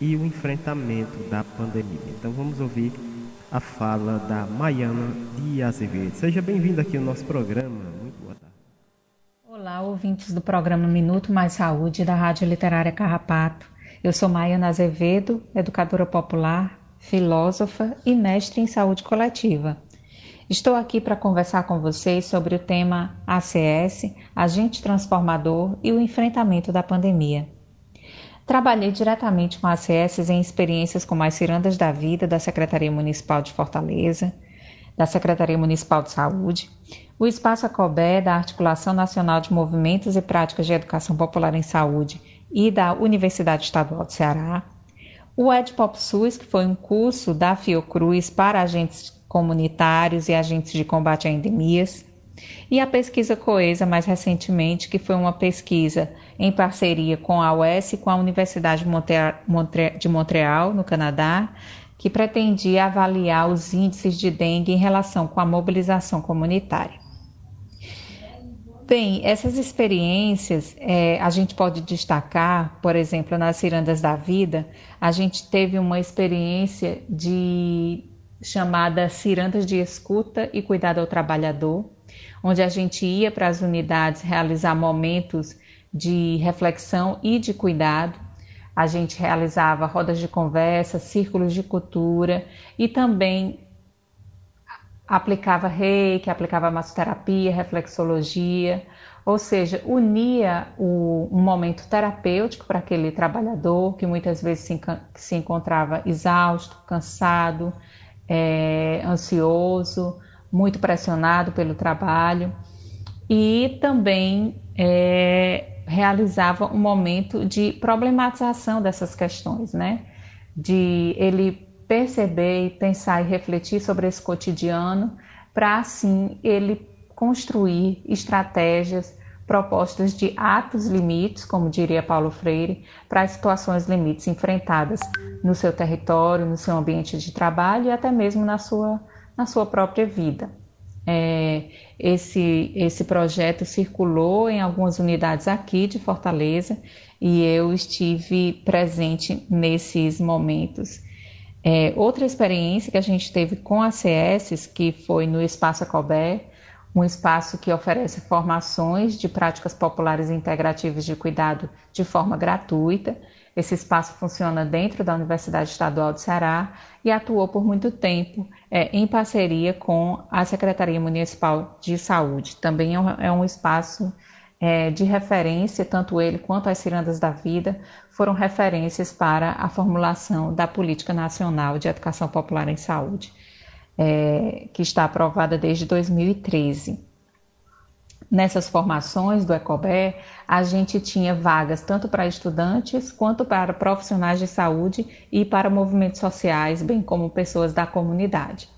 e o enfrentamento da pandemia. Então vamos ouvir a fala da Maiana de Azevedo. Seja bem-vindo aqui ao nosso programa. Olá, ouvintes do programa Minuto Mais Saúde da Rádio Literária Carrapato. Eu sou Maiana Azevedo, educadora popular, filósofa e mestre em saúde coletiva. Estou aqui para conversar com vocês sobre o tema ACS, Agente Transformador e o enfrentamento da pandemia. Trabalhei diretamente com ACS em experiências como as Cirandas da Vida da Secretaria Municipal de Fortaleza, da Secretaria Municipal de Saúde, o Espaço Acobé da Articulação Nacional de Movimentos e Práticas de Educação Popular em Saúde e da Universidade Estadual do Ceará, o EdPop SUS, que foi um curso da Fiocruz para agentes comunitários e agentes de combate a endemias, e a pesquisa Coesa, mais recentemente, que foi uma pesquisa em parceria com a UES e com a Universidade de Montreal, no Canadá, que pretendia avaliar os índices de dengue em relação com a mobilização comunitária. Bem, essas experiências é, a gente pode destacar, por exemplo, nas Cirandas da Vida, a gente teve uma experiência de chamada Cirandas de Escuta e Cuidado ao Trabalhador, onde a gente ia para as unidades realizar momentos de reflexão e de cuidado. A gente realizava rodas de conversa, círculos de cultura e também aplicava reiki, aplicava massoterapia, reflexologia, ou seja, unia o, um momento terapêutico para aquele trabalhador que muitas vezes se, se encontrava exausto, cansado, é, ansioso, muito pressionado pelo trabalho e também é, realizava um momento de problematização dessas questões, né? De ele perceber pensar e refletir sobre esse cotidiano, para assim ele construir estratégias, propostas de atos limites, como diria Paulo Freire, para as situações limites enfrentadas no seu território, no seu ambiente de trabalho e até mesmo na sua, na sua própria vida. É, esse, esse projeto circulou em algumas unidades aqui de Fortaleza e eu estive presente nesses momentos. É, outra experiência que a gente teve com a CS, que foi no Espaço Acobé, um espaço que oferece formações de práticas populares integrativas de cuidado de forma gratuita. Esse espaço funciona dentro da Universidade Estadual do Ceará e atuou por muito tempo é, em parceria com a Secretaria Municipal de Saúde. Também é um, é um espaço é, de referência, tanto ele quanto as Cirandas da Vida foram referências para a formulação da Política Nacional de Educação Popular em Saúde, é, que está aprovada desde 2013. Nessas formações do ECOBE, a gente tinha vagas tanto para estudantes quanto para profissionais de saúde e para movimentos sociais, bem como pessoas da comunidade.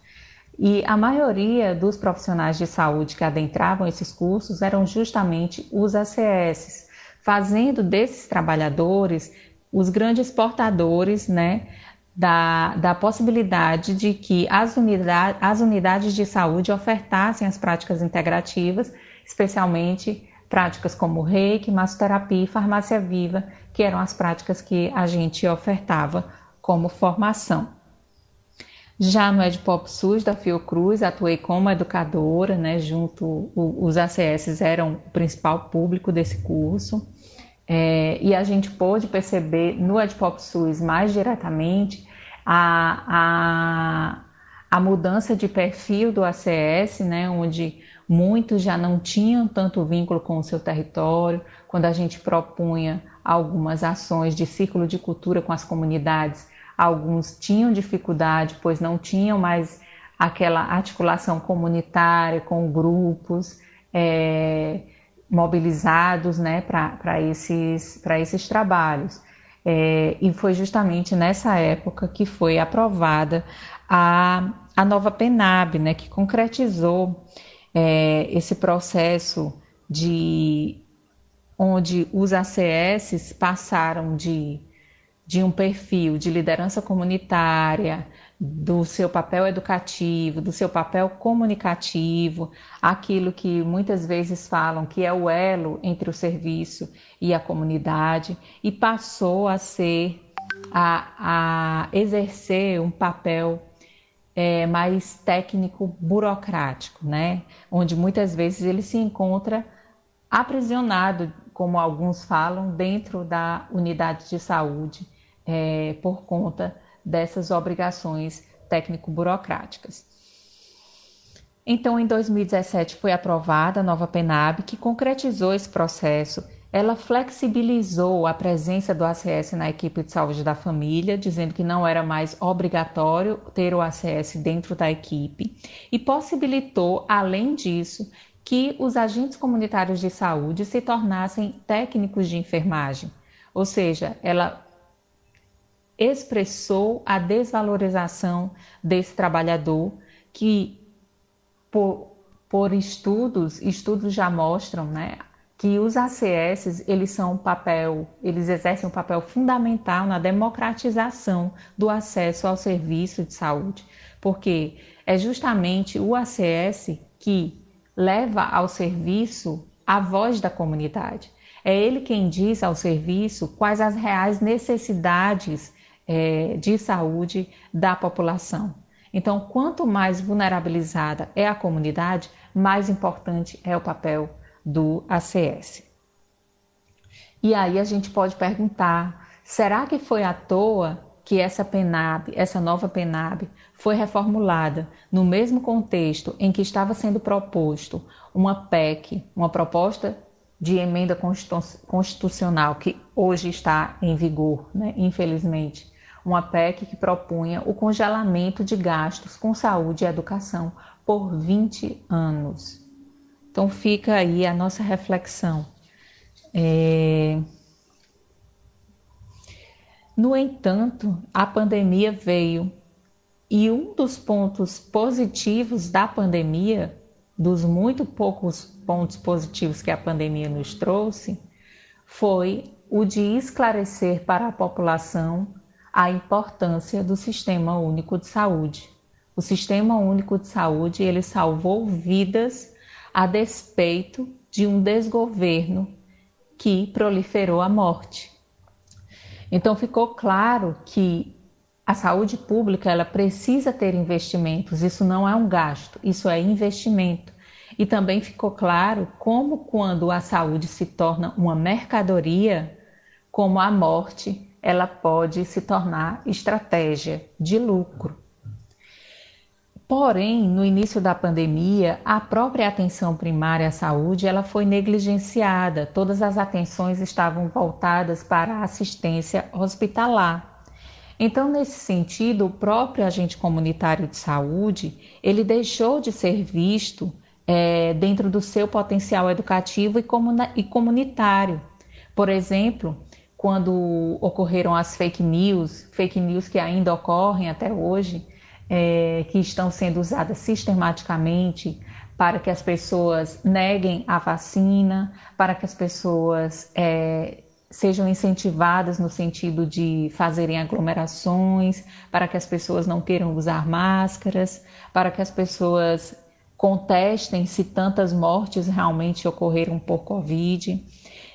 E a maioria dos profissionais de saúde que adentravam esses cursos eram justamente os ACS, fazendo desses trabalhadores os grandes portadores né, da, da possibilidade de que as, unidade, as unidades de saúde ofertassem as práticas integrativas especialmente práticas como reiki, massoterapia e farmácia viva, que eram as práticas que a gente ofertava como formação. Já no Edpop SUS da Fiocruz, atuei como educadora, né, junto, os ACS eram o principal público desse curso, é, e a gente pôde perceber no Edpop SUS mais diretamente a, a, a mudança de perfil do ACS, né, onde muitos já não tinham tanto vínculo com o seu território, quando a gente propunha algumas ações de círculo de cultura com as comunidades, alguns tinham dificuldade, pois não tinham mais aquela articulação comunitária com grupos é, mobilizados né, para esses, esses trabalhos. É, e foi justamente nessa época que foi aprovada a, a nova PENAB, né, que concretizou é, esse processo de onde os ACS passaram de de um perfil de liderança comunitária, do seu papel educativo, do seu papel comunicativo, aquilo que muitas vezes falam que é o elo entre o serviço e a comunidade, e passou a ser, a, a exercer um papel é, mais técnico burocrático, né? Onde muitas vezes ele se encontra aprisionado, como alguns falam, dentro da unidade de saúde é, por conta dessas obrigações técnico-burocráticas. Então, em 2017 foi aprovada a nova PENAB, que concretizou esse processo. Ela flexibilizou a presença do ACS na equipe de saúde da família, dizendo que não era mais obrigatório ter o ACS dentro da equipe, e possibilitou, além disso, que os agentes comunitários de saúde se tornassem técnicos de enfermagem. Ou seja, ela expressou a desvalorização desse trabalhador que por, por estudos, estudos já mostram, né, que os ACS, eles são um papel, eles exercem um papel fundamental na democratização do acesso ao serviço de saúde, porque é justamente o ACS que leva ao serviço a voz da comunidade. É ele quem diz ao serviço quais as reais necessidades é, de saúde da população. Então, quanto mais vulnerabilizada é a comunidade, mais importante é o papel do ACS. E aí a gente pode perguntar: será que foi à toa que essa PENAB, essa nova PENAB, foi reformulada no mesmo contexto em que estava sendo proposto uma PEC, uma proposta de emenda constitucional que hoje está em vigor, né? infelizmente, uma PEC que propunha o congelamento de gastos com saúde e educação por 20 anos. Então fica aí a nossa reflexão. É... No entanto, a pandemia veio e um dos pontos positivos da pandemia, dos muito poucos pontos positivos que a pandemia nos trouxe, foi o de esclarecer para a população a importância do Sistema Único de Saúde. O Sistema Único de Saúde ele salvou vidas a despeito de um desgoverno que proliferou a morte. Então ficou claro que a saúde pública ela precisa ter investimentos. Isso não é um gasto, isso é investimento. E também ficou claro como quando a saúde se torna uma mercadoria, como a morte ela pode se tornar estratégia de lucro. Porém, no início da pandemia, a própria atenção primária à saúde ela foi negligenciada. Todas as atenções estavam voltadas para a assistência hospitalar. Então, nesse sentido, o próprio agente comunitário de saúde ele deixou de ser visto é, dentro do seu potencial educativo e, comunitário. Por exemplo, quando ocorreram as fake news, fake news que ainda ocorrem até hoje, é, que estão sendo usadas sistematicamente para que as pessoas neguem a vacina, para que as pessoas é, sejam incentivadas no sentido de fazerem aglomerações, para que as pessoas não queiram usar máscaras, para que as pessoas contestem se tantas mortes realmente ocorreram por Covid.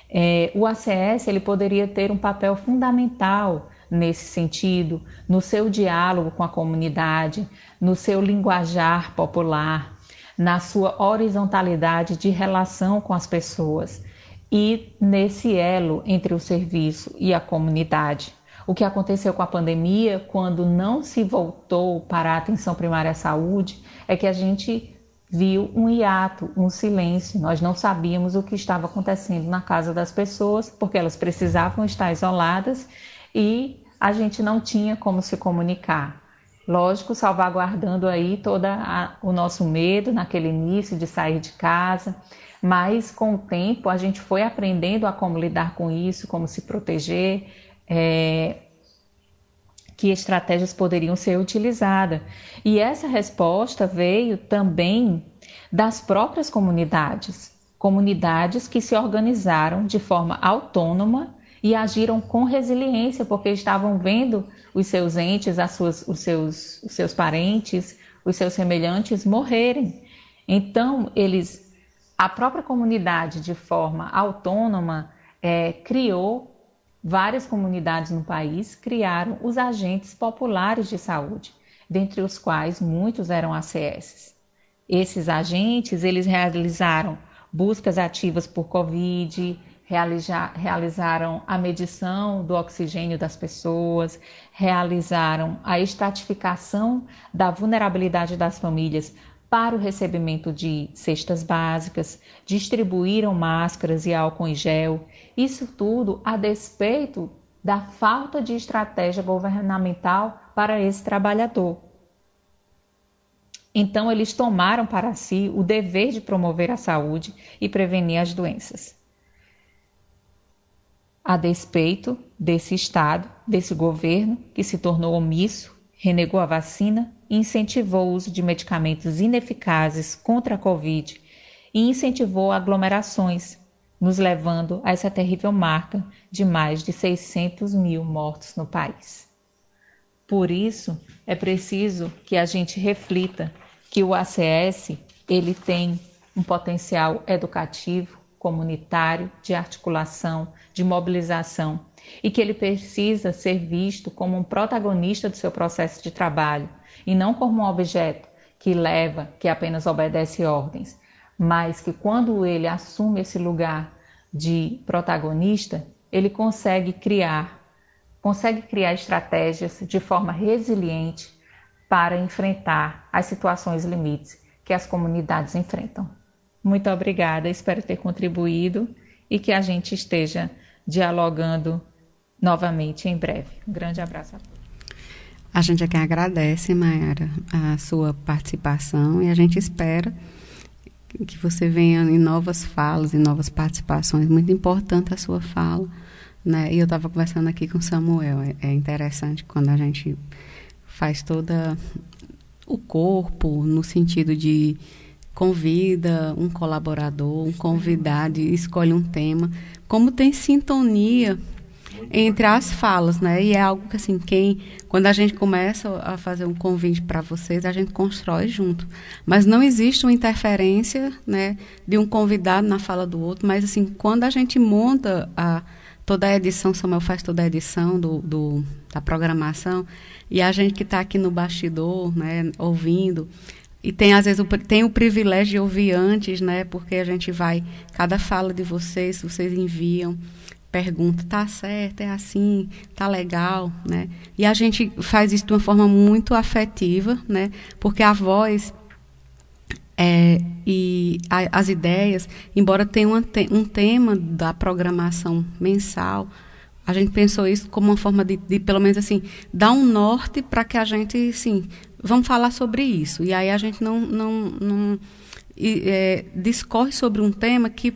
É, o ACS ele poderia ter um papel fundamental nesse sentido, no seu diálogo com a comunidade, no seu linguajar popular, na sua horizontalidade de relação com as pessoas e nesse elo entre o serviço e a comunidade. O que aconteceu com a pandemia, quando não se voltou para a atenção primária à saúde, é que a gente viu um hiato, um silêncio. Nós não sabíamos o que estava acontecendo na casa das pessoas, porque elas precisavam estar isoladas e a gente não tinha como se comunicar. Lógico, salvaguardando aí todo o nosso medo naquele início de sair de casa, mas com o tempo a gente foi aprendendo a como lidar com isso, como se proteger, é, que estratégias poderiam ser utilizadas. E essa resposta veio também das próprias comunidades, comunidades que se organizaram de forma autônoma e agiram com resiliência, porque estavam vendo os seus entes, as suas, os, seus, os seus parentes, os seus semelhantes morrerem. Então, eles, a própria comunidade, de forma autônoma, é, criou Várias comunidades no país criaram os agentes populares de saúde, dentre os quais muitos eram ACS. Esses agentes, eles realizaram buscas ativas por Covid, realizaram a medição do oxigênio das pessoas, realizaram a estratificação da vulnerabilidade das famílias para o recebimento de cestas básicas, distribuíram máscaras e álcool em gel, isso tudo a despeito da falta de estratégia governamental para esse trabalhador. Então, eles tomaram para si o dever de promover a saúde e prevenir as doenças. A despeito desse Estado, desse governo que se tornou omisso, renegou a vacina incentivou o uso de medicamentos ineficazes contra a Covid e incentivou aglomerações, nos levando a essa terrível marca de mais de 600 mil mortos no país. Por isso, é preciso que a gente reflita que o ACS ele tem um potencial educativo, comunitário, de articulação, de mobilização e que ele precisa ser visto como um protagonista do seu processo de trabalho e não como um objeto que leva, que apenas obedece ordens, mas que quando ele assume esse lugar de protagonista, ele consegue criar, consegue criar estratégias de forma resiliente para enfrentar as situações limites que as comunidades enfrentam. Muito obrigada, espero ter contribuído e que a gente esteja dialogando novamente em breve. Um grande abraço a todos. A gente aqui agradece, Mayara, a sua participação e a gente espera que você venha em novas falas, em novas participações. Muito importante a sua fala. Né? E eu estava conversando aqui com o Samuel. É, é interessante quando a gente faz toda o corpo no sentido de convida um colaborador, um convidado, escolhe um tema, como tem sintonia entre as falas, né? E é algo que assim, quem quando a gente começa a fazer um convite para vocês, a gente constrói junto. Mas não existe uma interferência, né, de um convidado na fala do outro, mas assim, quando a gente monta a toda a edição, Samuel faz toda a edição do, do da programação, e a gente que está aqui no bastidor, né, ouvindo, e tem às vezes o, tem o privilégio de ouvir antes, né? Porque a gente vai cada fala de vocês, vocês enviam, pergunta, tá certo, é assim, tá legal, né? E a gente faz isso de uma forma muito afetiva, né? Porque a voz é, e a, as ideias, embora tenha um, um tema da programação mensal, a gente pensou isso como uma forma de, de pelo menos assim, dar um norte para que a gente, assim, vamos falar sobre isso. E aí a gente não, não, não é, discorre sobre um tema que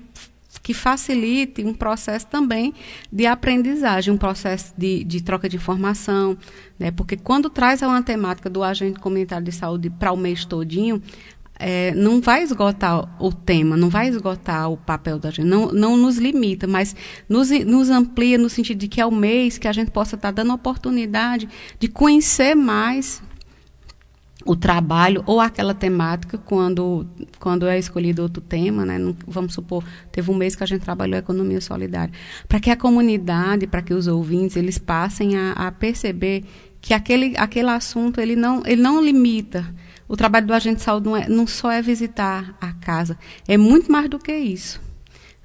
que facilite um processo também de aprendizagem, um processo de, de troca de informação, né? porque quando traz uma temática do agente comunitário de saúde para o mês todinho, é, não vai esgotar o tema, não vai esgotar o papel da gente, não, não nos limita, mas nos, nos amplia no sentido de que é o mês que a gente possa estar dando oportunidade de conhecer mais o trabalho ou aquela temática quando quando é escolhido outro tema, né? Vamos supor, teve um mês que a gente trabalhou economia solidária, para que a comunidade, para que os ouvintes eles passem a, a, perceber que aquele aquele assunto ele não ele não limita o trabalho do agente de saúde não, é, não só é visitar a casa, é muito mais do que isso.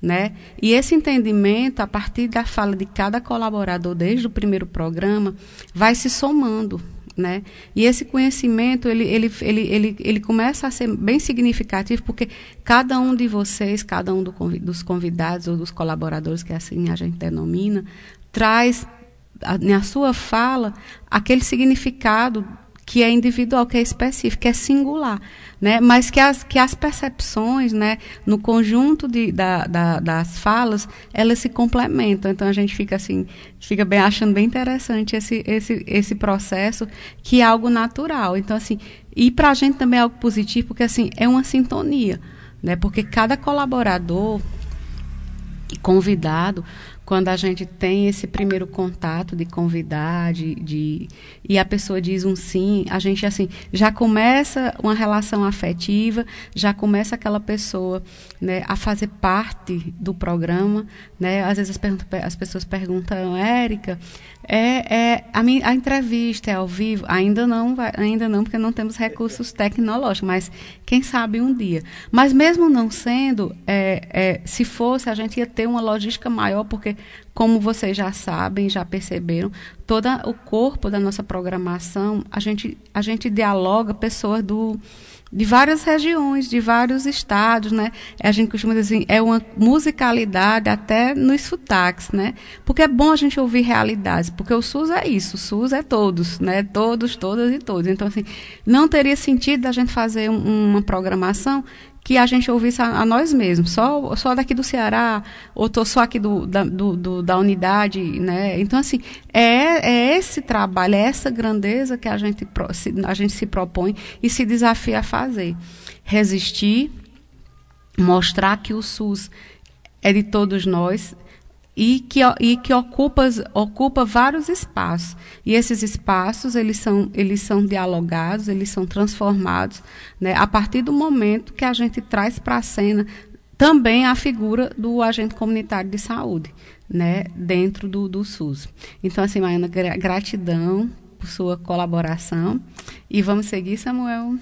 Né? E esse entendimento, a partir da fala de cada colaborador desde o primeiro programa, vai se somando né? E esse conhecimento ele, ele, ele, ele, ele começa a ser bem significativo porque cada um de vocês, cada um do, dos convidados ou dos colaboradores que assim a gente denomina, traz na sua fala aquele significado que é individual, que é específico, que é singular, né? Mas que as, que as percepções, né, no conjunto de, da, da, das falas, elas se complementam. Então a gente fica assim, fica bem achando bem interessante esse, esse, esse processo que é algo natural. Então assim, e para a gente também é algo positivo, porque assim é uma sintonia, né? Porque cada colaborador convidado quando a gente tem esse primeiro contato de convidar, de, de, e a pessoa diz um sim, a gente assim já começa uma relação afetiva, já começa aquela pessoa né, a fazer parte do programa. Né? Às vezes as, as pessoas perguntam, Érica, é, é a, minha, a entrevista é ao vivo? Ainda não, vai, ainda não, porque não temos recursos tecnológicos, mas quem sabe um dia. Mas mesmo não sendo, é, é, se fosse, a gente ia ter uma logística maior, porque, como vocês já sabem, já perceberam, todo o corpo da nossa programação, a gente, a gente dialoga pessoas do de várias regiões, de vários estados, né? A gente costuma dizer assim, é uma musicalidade até nos sotaques, né? Porque é bom a gente ouvir realidades, porque o SUS é isso, o SUS é todos, né? Todos, todas e todos. Então, assim, não teria sentido a gente fazer um, uma programação que a gente ouvisse a, a, nós mesmos, só, só daqui do Ceará, ou tô só aqui do, da, do, do, da unidade, né? Então, assim, é, é esse trabalho, é essa grandeza que a gente, a gente se propõe e se desafia a fazer. Resistir, mostrar que o SUS é de todos nós, e que, e que ocupa, ocupa vários espaços. E esses espaços, eles são, eles são dialogados, eles são transformados né, a partir do momento que a gente traz para a cena também a figura do agente comunitário de saúde, né, dentro do, do SUS. Então, assim, Maiana, gratidão por sua colaboração. E vamos seguir, Samuel.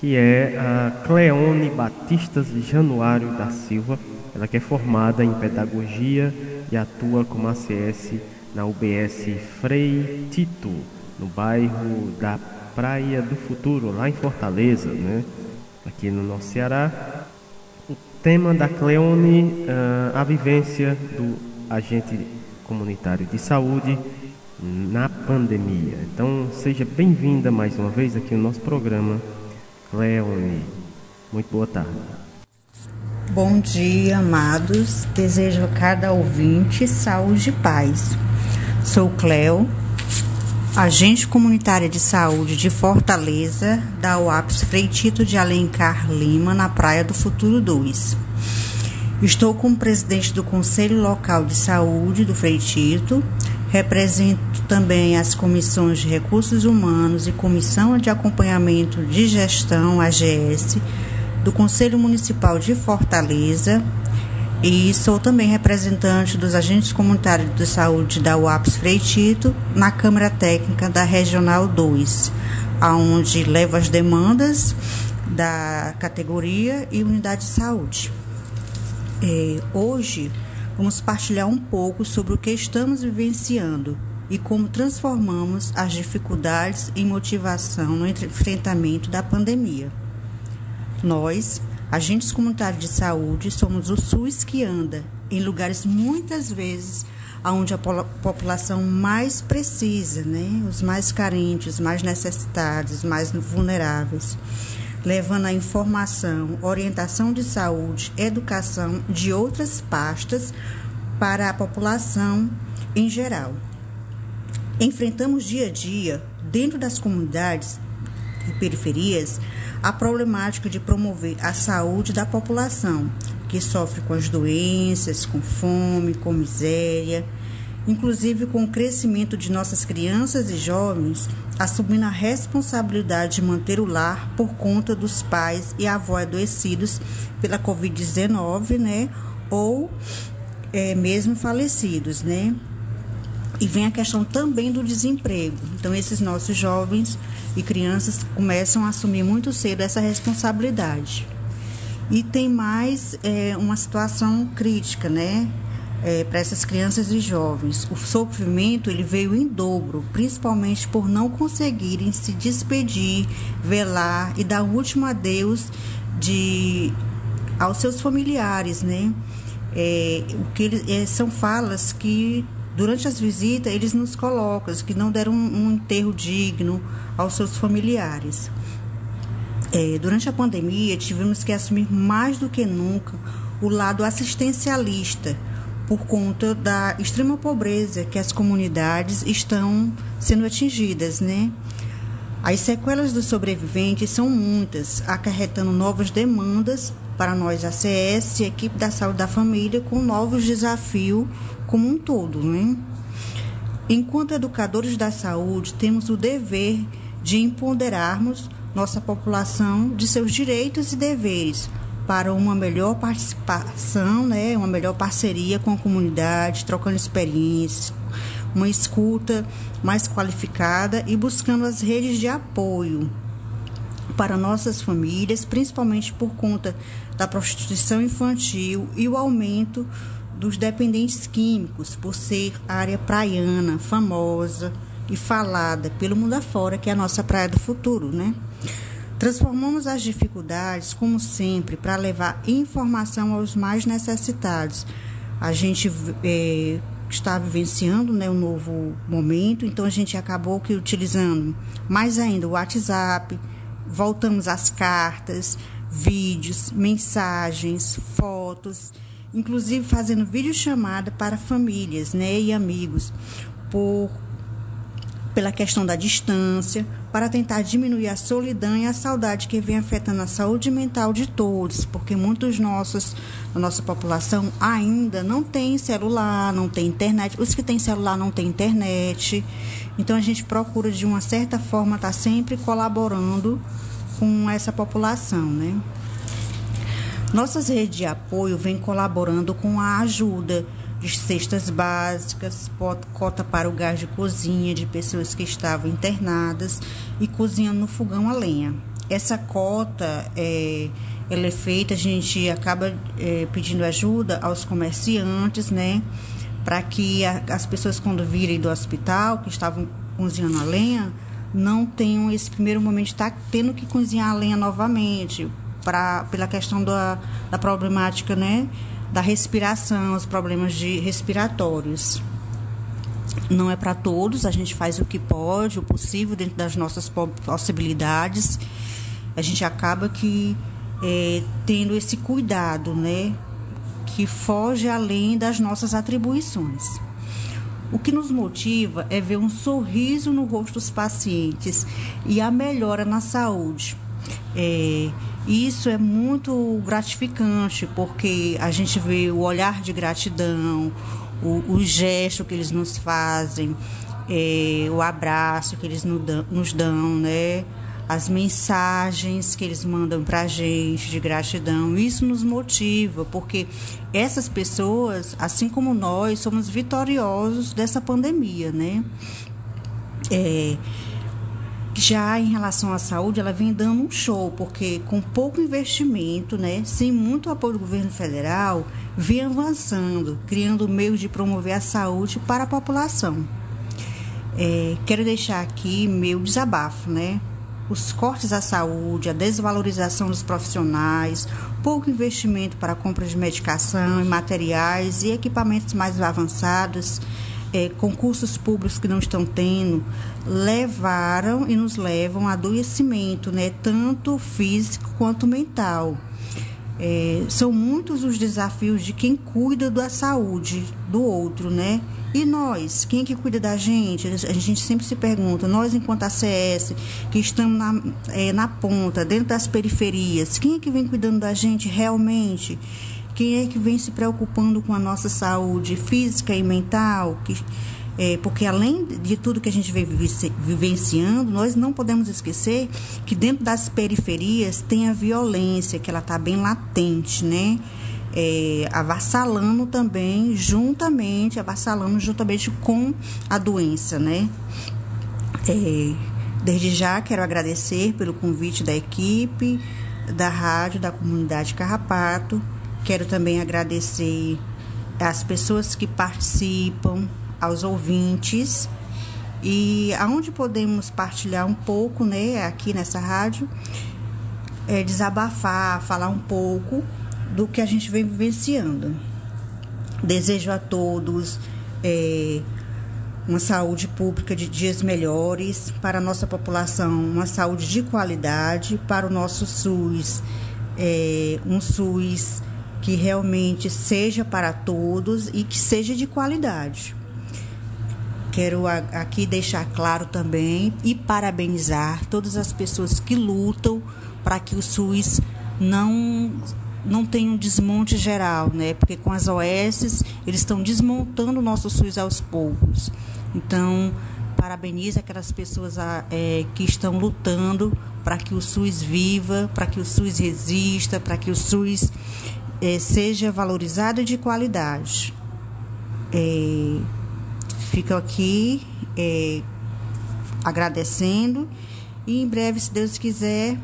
Que é a Cleone Batistas Januário da Silva. Ela que é formada em pedagogia atua como ACS na UBS Frei Tito, no bairro da Praia do Futuro, lá em Fortaleza, né? aqui no nosso Ceará. O tema da Cleone, uh, a vivência do agente comunitário de saúde na pandemia. Então, seja bem-vinda mais uma vez aqui no nosso programa, Cleone. Muito boa tarde. Bom dia, amados. Desejo a cada ouvinte saúde e paz. Sou Cleo, agente comunitária de saúde de Fortaleza, da UAPS Freitito de Alencar Lima, na Praia do Futuro 2. Estou como presidente do Conselho Local de Saúde do Freitito, represento também as comissões de recursos humanos e comissão de acompanhamento de gestão, AGS, do Conselho Municipal de Fortaleza e sou também representante dos agentes comunitários de saúde da UAPS Freitito na Câmara Técnica da Regional 2, aonde levo as demandas da categoria e unidade de saúde. É, hoje vamos partilhar um pouco sobre o que estamos vivenciando e como transformamos as dificuldades em motivação no enfrentamento da pandemia. Nós, agentes comunitários de saúde, somos o SUS que anda em lugares muitas vezes onde a população mais precisa, né? os mais carentes, os mais necessitados, os mais vulneráveis, levando a informação, orientação de saúde, educação de outras pastas para a população em geral. Enfrentamos dia a dia, dentro das comunidades e periferias, a problemática de promover a saúde da população, que sofre com as doenças, com fome, com miséria. inclusive com o crescimento de nossas crianças e jovens, assumindo a responsabilidade de manter o lar por conta dos pais e avós adoecidos pela Covid-19, né? Ou é, mesmo falecidos, né? E vem a questão também do desemprego. Então, esses nossos jovens e crianças começam a assumir muito cedo essa responsabilidade. E tem mais é, uma situação crítica, né? É, para essas crianças e jovens. O sofrimento ele veio em dobro, principalmente por não conseguirem se despedir, velar e dar o último adeus de aos seus familiares, né? É, o que eles, são falas que durante as visitas eles nos colocam que não deram um, um enterro digno aos seus familiares. É, durante a pandemia, tivemos que assumir mais do que nunca o lado assistencialista, por conta da extrema pobreza que as comunidades estão sendo atingidas, né? As sequelas dos sobreviventes são muitas, acarretando novas demandas para nós, ACS e equipe da saúde da família, com novos desafios como um todo, né? Enquanto educadores da saúde, temos o dever de empoderarmos nossa população de seus direitos e deveres para uma melhor participação, né, uma melhor parceria com a comunidade, trocando experiências, uma escuta mais qualificada e buscando as redes de apoio para nossas famílias, principalmente por conta da prostituição infantil e o aumento dos dependentes químicos, por ser área praiana, famosa e falada pelo mundo afora, que é a nossa praia do futuro, né? Transformamos as dificuldades, como sempre, para levar informação aos mais necessitados. A gente é, está vivenciando né, um novo momento, então a gente acabou que utilizando mais ainda o WhatsApp, voltamos às cartas, vídeos, mensagens, fotos, inclusive fazendo videochamada para famílias né, e amigos, por pela questão da distância, para tentar diminuir a solidão e a saudade que vem afetando a saúde mental de todos, porque muitos nossos, a nossa população ainda não tem celular, não tem internet. Os que têm celular não têm internet. Então a gente procura de uma certa forma estar tá sempre colaborando com essa população, né? Nossas redes de apoio vêm colaborando com a ajuda de cestas básicas, cota para o gás de cozinha de pessoas que estavam internadas e cozinhando no fogão a lenha. Essa cota é, ela é feita, a gente acaba é, pedindo ajuda aos comerciantes, né? Para que a, as pessoas, quando virem do hospital, que estavam cozinhando a lenha, não tenham esse primeiro momento de estar tá tendo que cozinhar a lenha novamente, pra, pela questão da, da problemática, né? Da respiração, os problemas de respiratórios. Não é para todos, a gente faz o que pode, o possível dentro das nossas possibilidades. A gente acaba que é, tendo esse cuidado, né, que foge além das nossas atribuições. O que nos motiva é ver um sorriso no rosto dos pacientes e a melhora na saúde. É, isso é muito gratificante, porque a gente vê o olhar de gratidão, o, o gesto que eles nos fazem, é, o abraço que eles nos dão, nos dão, né? As mensagens que eles mandam para a gente de gratidão, isso nos motiva, porque essas pessoas, assim como nós, somos vitoriosos dessa pandemia, né? É, já em relação à saúde, ela vem dando um show, porque com pouco investimento, né, sem muito apoio do governo federal, vem avançando, criando meios de promover a saúde para a população. É, quero deixar aqui meu desabafo, né? Os cortes à saúde, a desvalorização dos profissionais, pouco investimento para a compra de medicação e materiais e equipamentos mais avançados é, concursos públicos que não estão tendo levaram e nos levam a adoecimento, né, tanto físico quanto mental. É, são muitos os desafios de quem cuida da saúde do outro, né? E nós, quem é que cuida da gente? A gente sempre se pergunta, nós enquanto ACS, que estamos na, é, na ponta, dentro das periferias, quem é que vem cuidando da gente realmente? Quem é que vem se preocupando com a nossa saúde física e mental? Que, é, porque além de tudo que a gente vem vivenciando, nós não podemos esquecer que dentro das periferias tem a violência, que ela está bem latente, né? É, avassalando também, juntamente, avassalando juntamente com a doença, né? É, desde já quero agradecer pelo convite da equipe, da rádio, da comunidade Carrapato. Quero também agradecer às pessoas que participam, aos ouvintes e aonde podemos partilhar um pouco, né, aqui nessa rádio, é, desabafar, falar um pouco do que a gente vem vivenciando. Desejo a todos é, uma saúde pública de dias melhores para a nossa população, uma saúde de qualidade para o nosso SUS, é, um SUS que realmente seja para todos e que seja de qualidade. Quero aqui deixar claro também e parabenizar todas as pessoas que lutam para que o SUS não não tenha um desmonte geral, né? Porque com as OS eles estão desmontando o nosso SUS aos poucos. Então, parabenizo aquelas pessoas é, que estão lutando para que o SUS viva, para que o SUS resista, para que o SUS é, seja valorizado e de qualidade. É, Fico aqui é, agradecendo e em breve, se Deus quiser,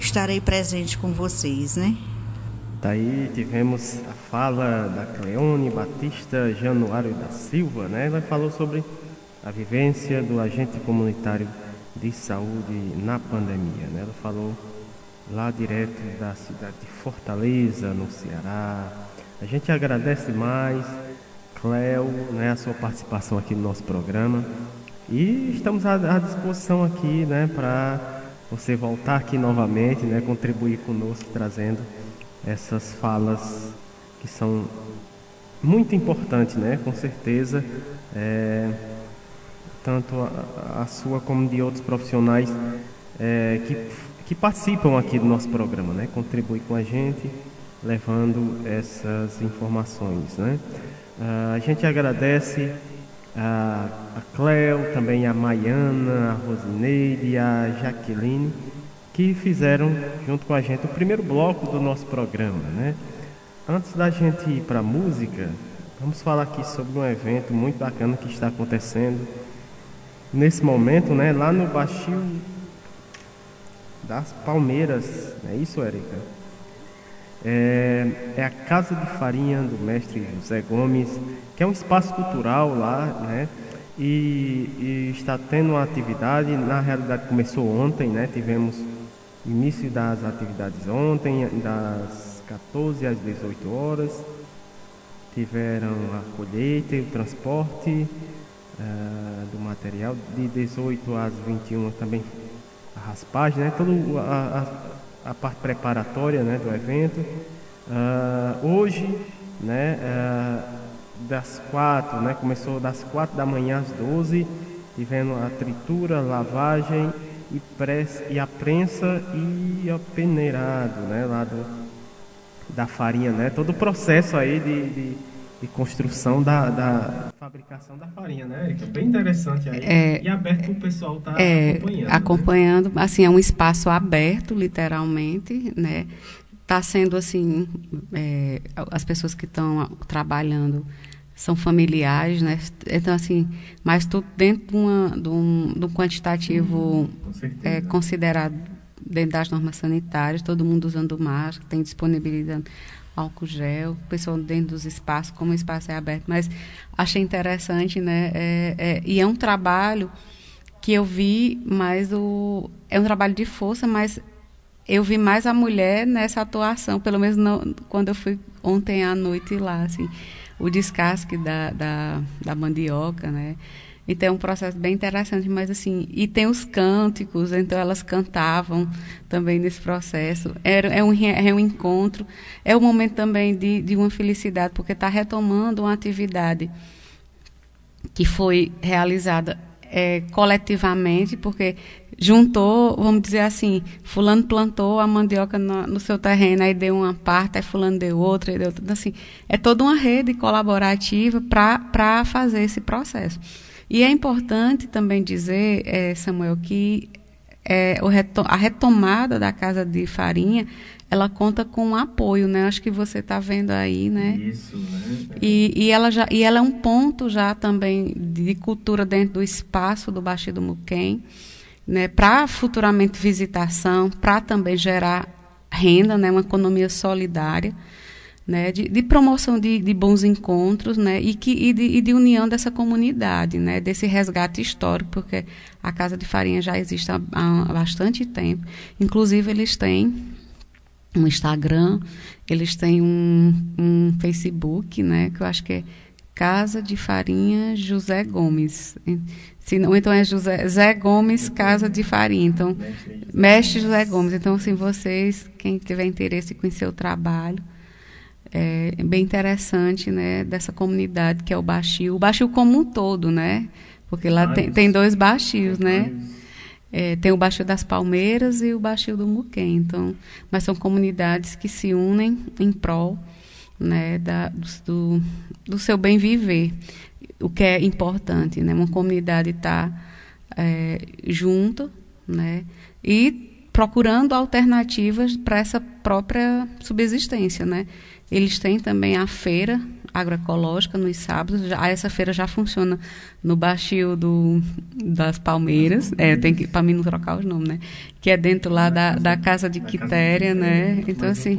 estarei presente com vocês, né? Daí tivemos a fala da Cleone Batista Januário da Silva, né? Ela falou sobre a vivência do agente comunitário de saúde na pandemia, né? Ela falou lá direto da cidade de Fortaleza, no Ceará. A gente agradece mais Cléo, né, a sua participação aqui no nosso programa. E estamos à, disposição aqui, né, para você voltar aqui novamente, né, contribuir conosco, trazendo essas falas que são muito importantes, né, com certeza, é, tanto a, a, sua como de outros profissionais é, que, que participam aqui do nosso programa, né, contribuir com a gente, levando essas informações, né. Uh, a gente agradece a, a Cleo, também a Maiana, a Rosineide, a Jaqueline, que fizeram junto com a gente o primeiro bloco do nosso programa, né? Antes da gente ir para a música, vamos falar aqui sobre um evento muito bacana que está acontecendo nesse momento, né? Lá no Baixio das Palmeiras, é isso, Érica? É, é, a Casa de Farinha do mestre José Gomes, que é um espaço cultural lá, né? E, e, está tendo uma atividade, na realidade começou ontem, né? Tivemos início das atividades ontem, das 14 às 18 horas. Tiveram a colheita e o transporte uh, do material, de 18 às 21 também a raspagem, né? Todo a, a a parte preparatória né, do evento. Uh, hoje, né, uh, das quatro, né, começou das quatro da manhã às 12, tivemos a tritura, lavagem e, press, e a prensa e o peneirado, né, lá do, da farinha, né, todo o processo aí de, de, de construção da, da, fabricação da farinha, né, Erika? Bem interessante aí. É, e aberto para o pessoal estar tá é, acompanhando. Né? Acompanhando, né? assim, é um espaço aberto, literalmente, né? Está sendo assim, é, as pessoas que estão trabalhando são familiares, né? Então, assim, mas tudo dentro de, uma, de, um, de um quantitativo é, considerado dentro das normas sanitárias, todo mundo usando máscara, tem disponibilidade álcool gel, pessoal dentro dos espaços, como o espaço é aberto. Mas achei interessante, né? É, é, e é um trabalho que eu vi mais o. É um trabalho de força, mas eu vi mais a mulher nessa atuação, pelo menos não, quando eu fui ontem à noite lá, assim, o descasque da, da, da mandioca, né? Então é um processo bem interessante, mas assim, e tem os cânticos, então elas cantavam também nesse processo. Era, é, um, é um encontro, é um momento também de, de uma felicidade, porque está retomando uma atividade que foi realizada é, coletivamente, porque juntou, vamos dizer assim, fulano plantou a mandioca no, no, seu terreno, aí deu uma parte, aí fulano deu outra, aí deu outra. Então, assim, é toda uma rede colaborativa para fazer esse processo. E é importante também dizer, é, Samuel, que é, a retomada da casa de farinha ela conta com um apoio, né? Acho que você está vendo aí, né? Isso, né? E, e, ela já, e ela é um ponto já também de cultura dentro do espaço do Baixio do Muquem, né? Para futuramente visitação, para também gerar renda, né? Uma economia solidária. Né, de, de promoção de, de, bons encontros né, e, que, e de, e, de, união dessa comunidade, né, desse resgate histórico, porque a Casa de Farinha já existe há, há bastante tempo. Inclusive, eles têm um Instagram, eles têm um, um Facebook, né, que eu acho que é Casa de Farinha José Gomes. Se não, então é José Zé Gomes Casa de Farinha. Então, Mestre José Gomes. Então, assim, vocês, quem tiver interesse em conhecer o trabalho, é bem interessante, né, dessa comunidade que é o Baixio. O Baixio como um todo, né? Porque lá tem, tem dois baixios, né? É, tem o Baixio das Palmeiras e o Baixio do Muquem. Então, mas são comunidades que se unem em prol né, da, do, do seu bem viver, o que é importante, né? Uma comunidade está é, junto, né? E procurando alternativas para essa própria subsistência, né? Eles têm também a feira agroecológica nos sábados. Já, essa feira já funciona no Baixio do, das Palmeiras. É, tem que para mim não trocar os nomes, né? Que é dentro lá da, da casa de Quitéria, né? Então assim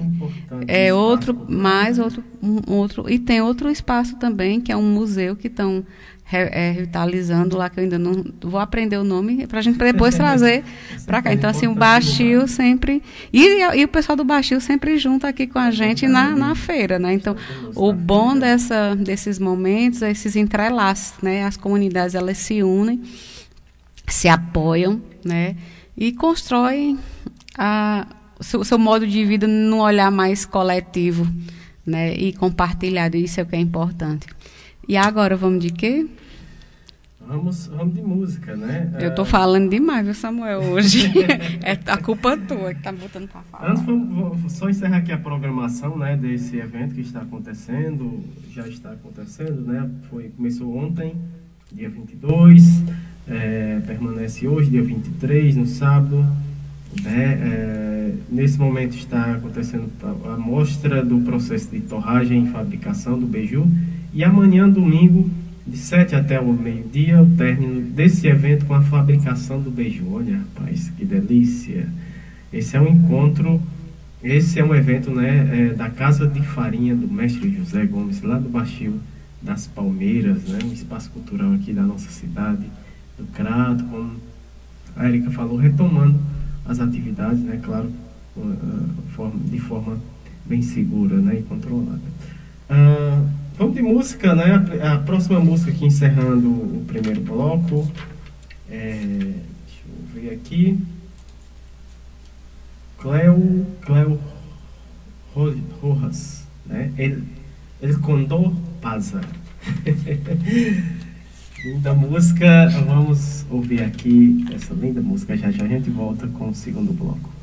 é outro mais outro um, outro e tem outro espaço também que é um museu que estão é, revitalizando lá, que eu ainda não vou aprender o nome, para a gente depois trazer para cá. Então, assim, o Baixio sempre. E, e o pessoal do Baixio sempre junto aqui com a gente na, na feira, né? Então, o bom dessa, desses momentos é esses entrelaços, né? As comunidades elas se unem, se apoiam, né? E constroem a, o seu, seu modo de vida num olhar mais coletivo, né? E compartilhado. Isso é o que é importante. E agora vamos de quê? Vamos, vamos de música, né? Eu tô é... falando demais, viu, Samuel, hoje. é a culpa tua que tá botando pra falar. Antes, vou, só encerrar aqui a programação, né, desse evento que está acontecendo, já está acontecendo, né? Foi, começou ontem, dia 22, é, permanece hoje, dia 23, no sábado. Né? É, nesse momento está acontecendo a mostra do processo de torragem e fabricação do beiju e amanhã, domingo, de 7 até o meio-dia, o término desse evento com a fabricação do beijo. Olha, rapaz, que delícia! Esse é um encontro, esse é um evento né, é, da Casa de Farinha do mestre José Gomes, lá do Baixio das Palmeiras, né, um espaço cultural aqui da nossa cidade, do Crato, como a Erika falou, retomando as atividades, né, claro, de forma bem segura né, e controlada. Uh, Vamos de música, né? A, próxima música aqui encerrando o primeiro bloco. É, deixa eu ver aqui. Cleo, Cleo Rojas, né? El, El Condor Pasa. linda música, vamos ouvir aqui essa linda música. Já já a gente volta com o segundo bloco.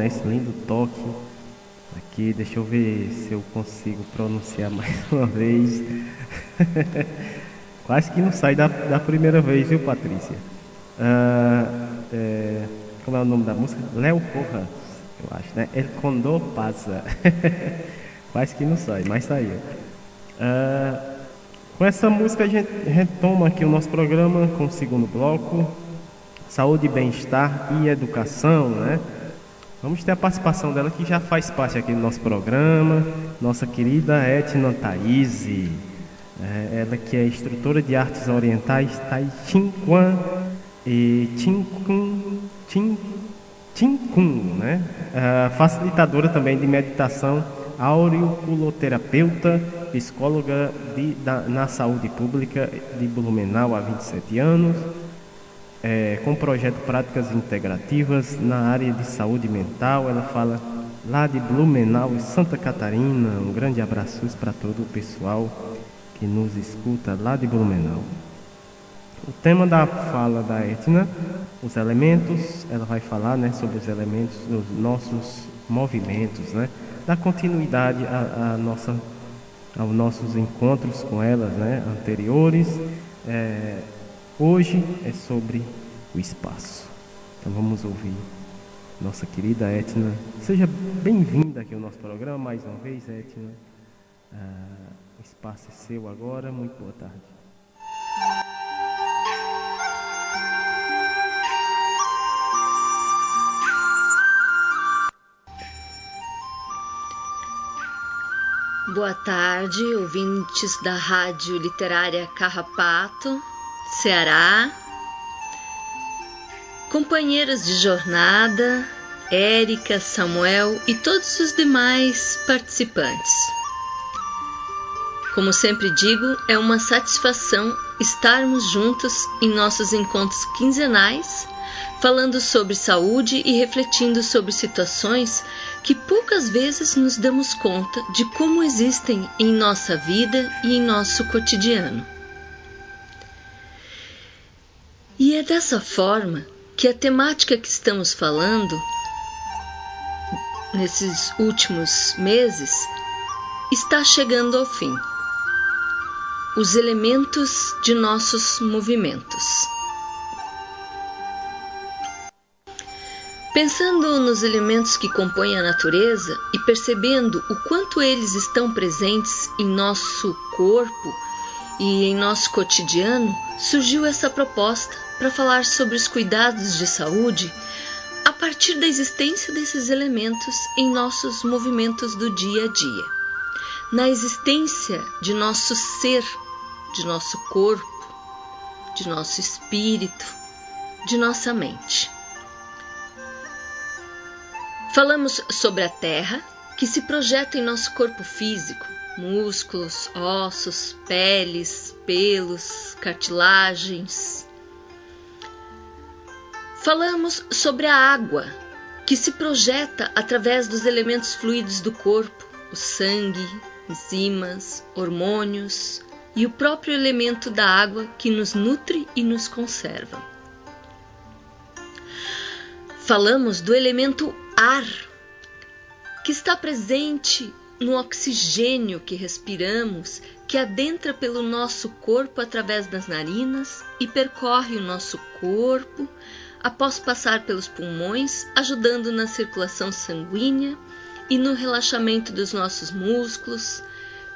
Né? Esse lindo toque aqui. Deixa eu ver se eu consigo pronunciar mais uma vez. Quase que não sai da, da primeira vez, viu, Patrícia? Ah, é, como é o nome da música? Léo Porras, eu acho, né? El Condor Pasa. Quase que não sai, mas saiu. Ah, com essa música a gente retoma aqui o nosso programa com o segundo bloco saúde, bem-estar e educação, né? Vamos ter a participação dela que já faz parte aqui do nosso programa, nossa querida Etna Thaís, é, ela que é instrutora de artes orientais Tai Chin Quan e Chin Kun, Chin, Chin Kun, né? É, facilitadora também de meditação, auriculoterapeuta, psicóloga de, da, na saúde pública de Blumenau há 27 anos é, com projeto Práticas Integrativas na área de saúde mental. Ela fala lá de Blumenau Santa Catarina. Um grande abraço para todo o pessoal que nos escuta lá de Blumenau. O tema da fala da Etna, os elementos, ela vai falar né, sobre os elementos dos nossos movimentos, né, dar continuidade a nossa, aos nossos encontros com elas né, anteriores. É, Hoje é sobre o espaço. Então vamos ouvir nossa querida Etna. Seja bem-vinda aqui ao nosso programa mais uma vez, Etna. Ah, o espaço é seu agora. Muito boa tarde. Boa tarde, ouvintes da Rádio Literária Carrapato. Ceará. Companheiros de jornada, Érica, Samuel e todos os demais participantes. Como sempre digo, é uma satisfação estarmos juntos em nossos encontros quinzenais, falando sobre saúde e refletindo sobre situações que poucas vezes nos damos conta de como existem em nossa vida e em nosso cotidiano. E é dessa forma que a temática que estamos falando nesses últimos meses está chegando ao fim. Os elementos de nossos movimentos. Pensando nos elementos que compõem a natureza e percebendo o quanto eles estão presentes em nosso corpo e em nosso cotidiano, surgiu essa proposta para falar sobre os cuidados de saúde a partir da existência desses elementos em nossos movimentos do dia a dia, na existência de nosso ser, de nosso corpo, de nosso espírito, de nossa mente. Falamos sobre a Terra, que se projeta em nosso corpo físico, músculos, ossos, peles, pelos, cartilagens, Falamos sobre a água, que se projeta através dos elementos fluidos do corpo, o sangue, enzimas, hormônios e o próprio elemento da água que nos nutre e nos conserva. Falamos do elemento ar, que está presente no oxigênio que respiramos, que adentra pelo nosso corpo através das narinas e percorre o nosso corpo após passar pelos pulmões, ajudando na circulação sanguínea e no relaxamento dos nossos músculos,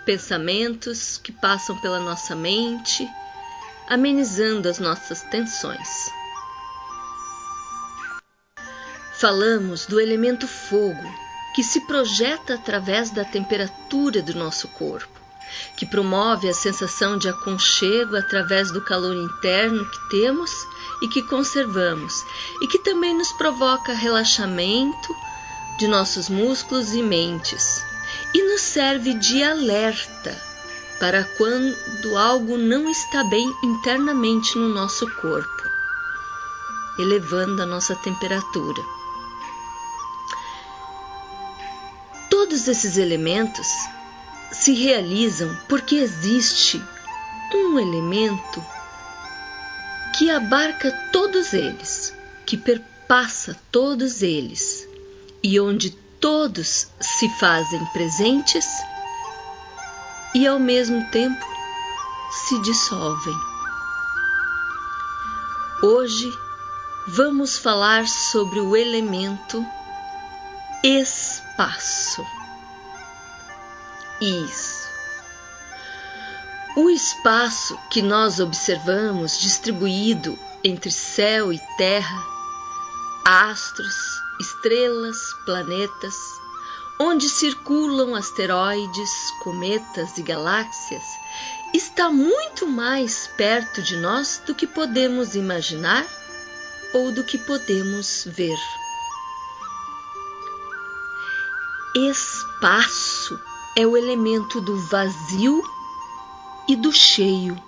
pensamentos que passam pela nossa mente, amenizando as nossas tensões. Falamos do elemento fogo, que se projeta através da temperatura do nosso corpo, que promove a sensação de aconchego através do calor interno que temos e que conservamos, e que também nos provoca relaxamento de nossos músculos e mentes, e nos serve de alerta para quando algo não está bem internamente no nosso corpo, elevando a nossa temperatura. Todos esses elementos se realizam porque existe um elemento que abarca todos eles, que perpassa todos eles e onde todos se fazem presentes e ao mesmo tempo se dissolvem. Hoje vamos falar sobre o elemento espaço. Isso. O espaço que nós observamos distribuído entre céu e terra, astros, estrelas, planetas, onde circulam asteroides, cometas e galáxias, está muito mais perto de nós do que podemos imaginar ou do que podemos ver. Espaço é o elemento do vazio e do cheio,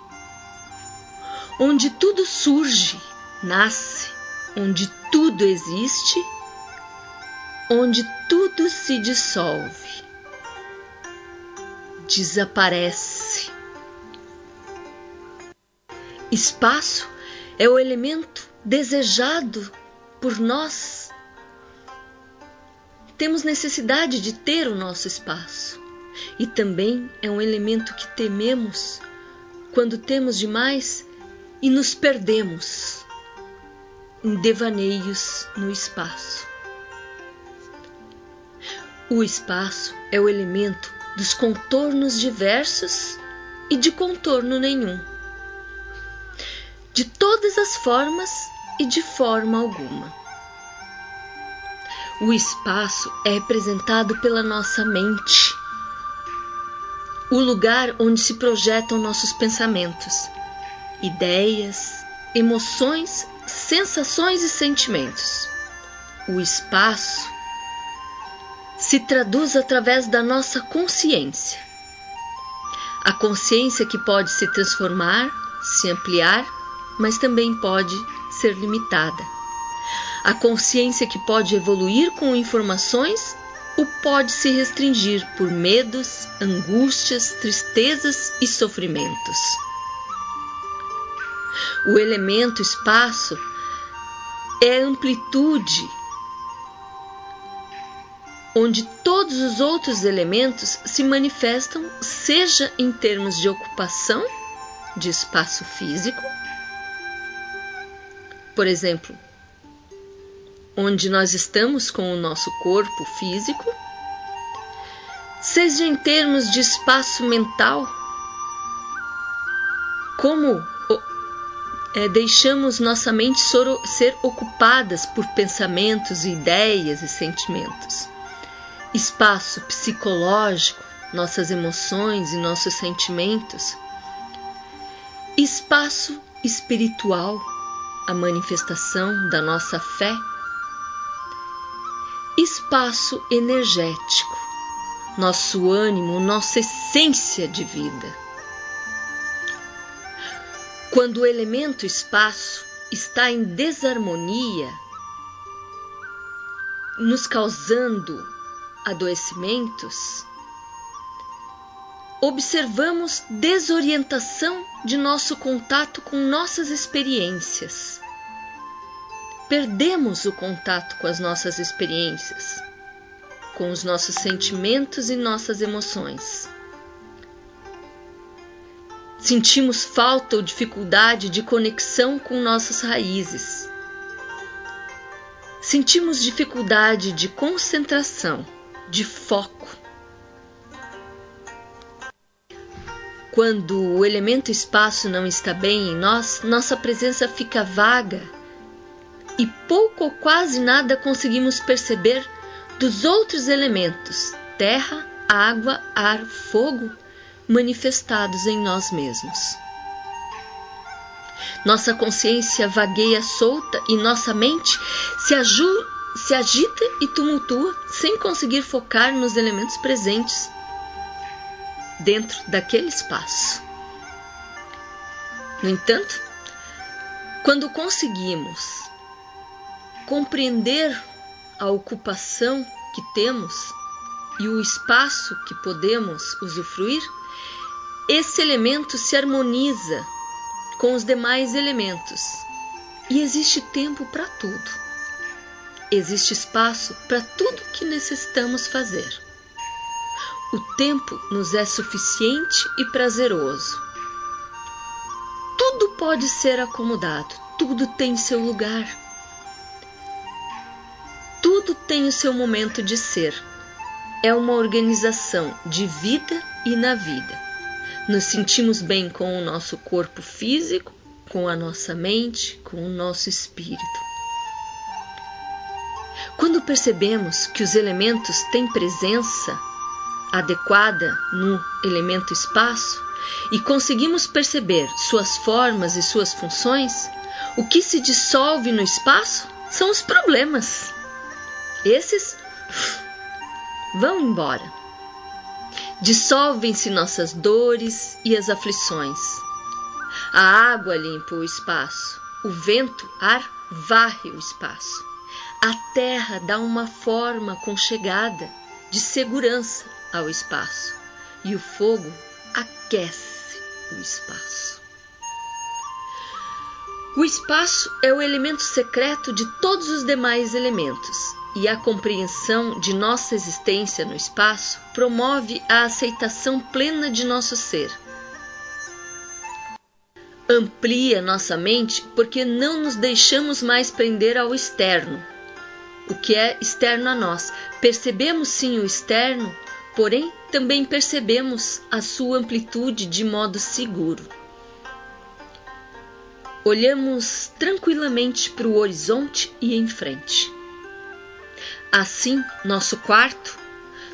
onde tudo surge, nasce, onde tudo existe, onde tudo se dissolve, desaparece. Espaço é o elemento desejado por nós. Temos necessidade de ter o nosso espaço e também é um elemento que tememos quando temos demais e nos perdemos em devaneios no espaço. O espaço é o elemento dos contornos diversos e de contorno nenhum, de todas as formas e de forma alguma. O espaço é representado pela nossa mente, o lugar onde se projetam nossos pensamentos, ideias, emoções, sensações e sentimentos. O espaço se traduz através da nossa consciência. A consciência que pode se transformar, se ampliar, mas também pode ser limitada. A consciência que pode evoluir com informações ou pode se restringir por medos, angústias, tristezas e sofrimentos. O elemento espaço é amplitude onde todos os outros elementos se manifestam, seja em termos de ocupação de espaço físico, por exemplo, onde nós estamos com o nosso corpo físico, seja em termos de espaço mental, como é, deixamos nossa mente ser ocupadas por pensamentos, ideias e sentimentos. Espaço psicológico, nossas emoções e nossos sentimentos. Espaço espiritual, a manifestação da nossa fé. Espaço energético, nosso ânimo, nossa essência de vida. Quando o elemento espaço está em desarmonia, nos causando adoecimentos, observamos desorientação de nosso contato com nossas experiências. Perdemos o contato com as nossas experiências, com os nossos sentimentos e nossas emoções. Sentimos falta ou dificuldade de conexão com nossas raízes. Sentimos dificuldade de concentração, de foco Quando o elemento espaço não está bem em nós, nossa presença fica vaga e pouco ou quase nada conseguimos perceber dos outros elementos terra, água, ar, fogo manifestados em nós mesmos. Nossa consciência vagueia solta e nossa mente se, se agita e tumultua sem conseguir focar nos elementos presentes dentro daquele espaço. No entanto, quando conseguimos compreender a ocupação que temos e o espaço que podemos usufruir, esse elemento se harmoniza com os demais elementos. E existe tempo para tudo. Existe espaço para tudo que necessitamos fazer. O tempo nos é suficiente e prazeroso. Tudo pode ser acomodado, tudo tem seu lugar. Tudo tem o seu momento de ser. É uma organização de vida e na vida. Nos sentimos bem com o nosso corpo físico, com a nossa mente, com o nosso espírito. Quando percebemos que os elementos têm presença adequada no elemento espaço e conseguimos perceber suas formas e suas funções, o que se dissolve no espaço são os problemas. Esses vão embora. Dissolvem-se nossas dores e as aflições. A água limpa o espaço, o vento, ar, varre o espaço. A terra dá uma forma conchegada de segurança ao espaço e o fogo aquece o espaço. O espaço é o elemento secreto de todos os demais elementos, e a compreensão de nossa existência no espaço promove a aceitação plena de nosso ser. Amplia nossa mente porque não nos deixamos mais prender ao externo, o que é externo a nós. Percebemos sim o externo, porém também percebemos a sua amplitude de modo seguro. Olhamos tranquilamente para o horizonte e em frente. Assim, nosso quarto,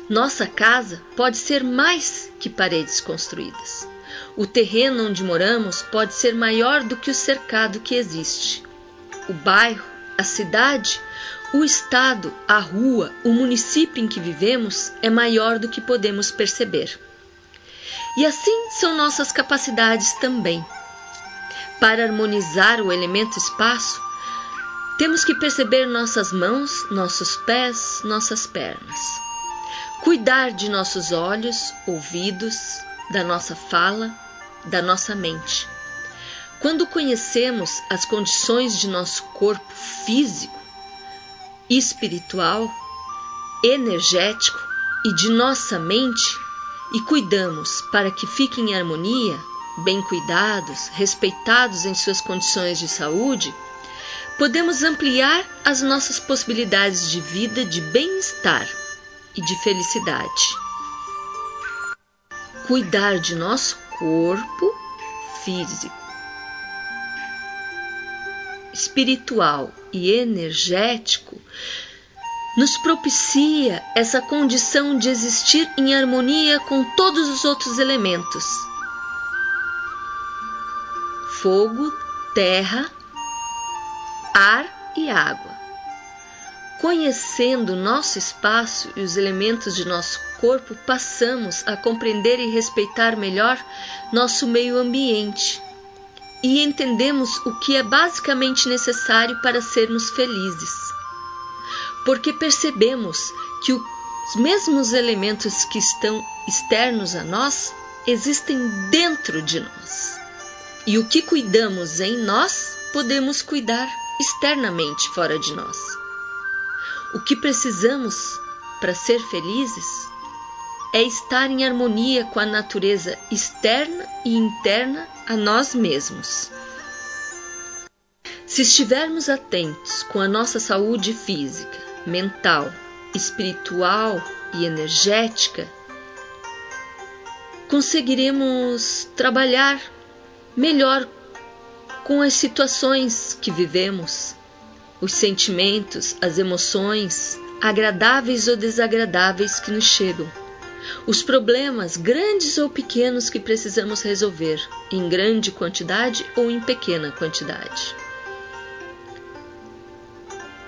nossa casa pode ser mais que paredes construídas. O terreno onde moramos pode ser maior do que o cercado que existe. O bairro, a cidade, o estado, a rua, o município em que vivemos é maior do que podemos perceber. E assim são nossas capacidades também. Para harmonizar o elemento espaço, temos que perceber nossas mãos, nossos pés, nossas pernas. Cuidar de nossos olhos, ouvidos, da nossa fala, da nossa mente. Quando conhecemos as condições de nosso corpo físico, espiritual, energético e de nossa mente e cuidamos para que fiquem em harmonia, bem cuidados, respeitados em suas condições de saúde, podemos ampliar as nossas possibilidades de vida, de bem-estar e de felicidade. Cuidar de nosso corpo físico, espiritual e energético nos propicia essa condição de existir em harmonia com todos os outros elementos: fogo, terra, ar e água. Conhecendo nosso espaço e os elementos de nosso corpo, passamos a compreender e respeitar melhor nosso meio ambiente e entendemos o que é basicamente necessário para sermos felizes. Porque percebemos que os mesmos elementos que estão externos a nós existem dentro de nós. E o que cuidamos em nós, podemos cuidar externamente fora de nós. O que precisamos para ser felizes é estar em harmonia com a natureza externa e interna a nós mesmos. Se estivermos atentos com a nossa saúde física, mental, espiritual e energética, conseguiremos trabalhar melhor com as situações que vivemos, os sentimentos, as emoções, agradáveis ou desagradáveis que nos chegam, os problemas, grandes ou pequenos, que precisamos resolver, em grande quantidade ou em pequena quantidade.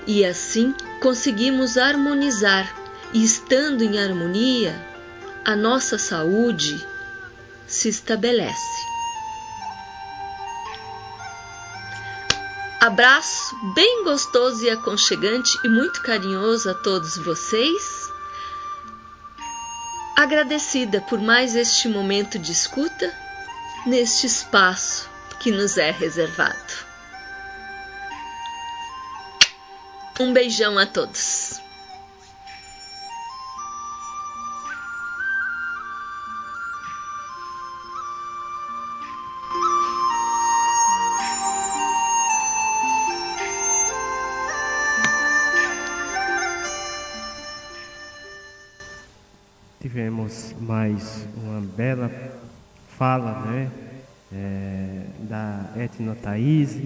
E assim conseguimos harmonizar, e estando em harmonia, a nossa saúde se estabelece. Abraço bem gostoso e aconchegante e muito carinhoso a todos vocês. Agradecida por mais este momento de escuta neste espaço que nos é reservado. Um beijão a todos. Mais uma bela fala né, é, da Etna Thaís,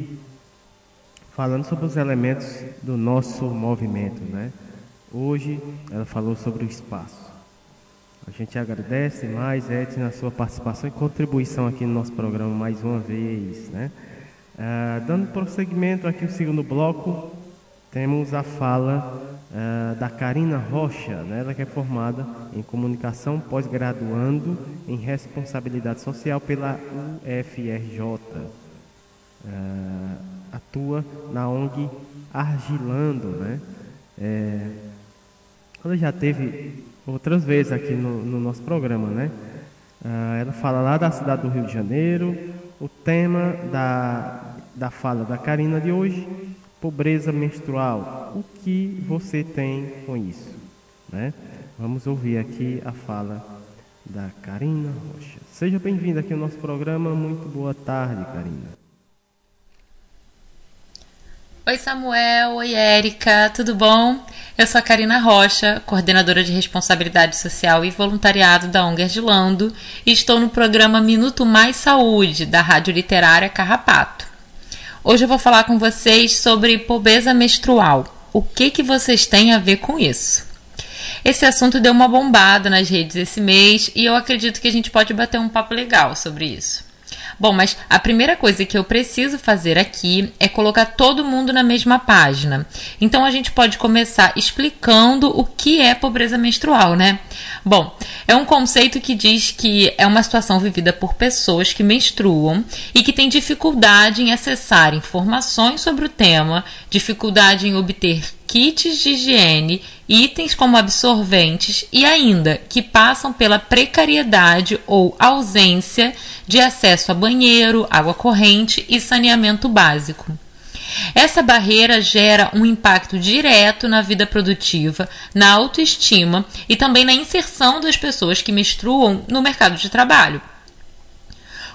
falando sobre os elementos do nosso movimento. Né? Hoje ela falou sobre o espaço. A gente agradece mais, Etna, a sua participação e contribuição aqui no nosso programa mais uma vez. Né? Ah, dando prosseguimento aqui o segundo bloco, temos a fala uh, da Karina Rocha, né? ela que é formada em comunicação, pós-graduando em responsabilidade social pela UFRJ. Uh, ah, atua na ONG Argilando, né? É, ela já teve outras vezes aqui no, no nosso programa, né? Uh, ela fala lá da cidade do Rio de Janeiro. O tema da, da fala da Karina de hoje pobreza menstrual. O que você tem com isso? Né? Vamos ouvir aqui a fala da Karina Rocha. Seja bem-vinda aqui ao nosso programa. Muito boa tarde, Karina. Oi Samuel, oi Érica, tudo bom? Eu sou a Karina Rocha, coordenadora de responsabilidade social e voluntariado da ONG Argilando e estou no programa Minuto Mais Saúde, da Rádio Literária Carrapato. Hoje eu vou falar com vocês sobre pobreza menstrual. O que, que vocês têm a ver com isso? Esse assunto deu uma bombada nas redes esse mês e eu acredito que a gente pode bater um papo legal sobre isso. Bom, mas a primeira coisa que eu preciso fazer aqui é colocar todo mundo na mesma página. Então a gente pode começar explicando o que é pobreza menstrual, né? Bom, é um conceito que diz que é uma situação vivida por pessoas que menstruam e que têm dificuldade em acessar informações sobre o tema, dificuldade em obter kits de higiene, itens como absorventes e ainda que passam pela precariedade ou ausência de acesso a banheiro, água corrente e saneamento básico. Essa barreira gera um impacto direto na vida produtiva, na autoestima e também na inserção das pessoas que menstruam no mercado de trabalho.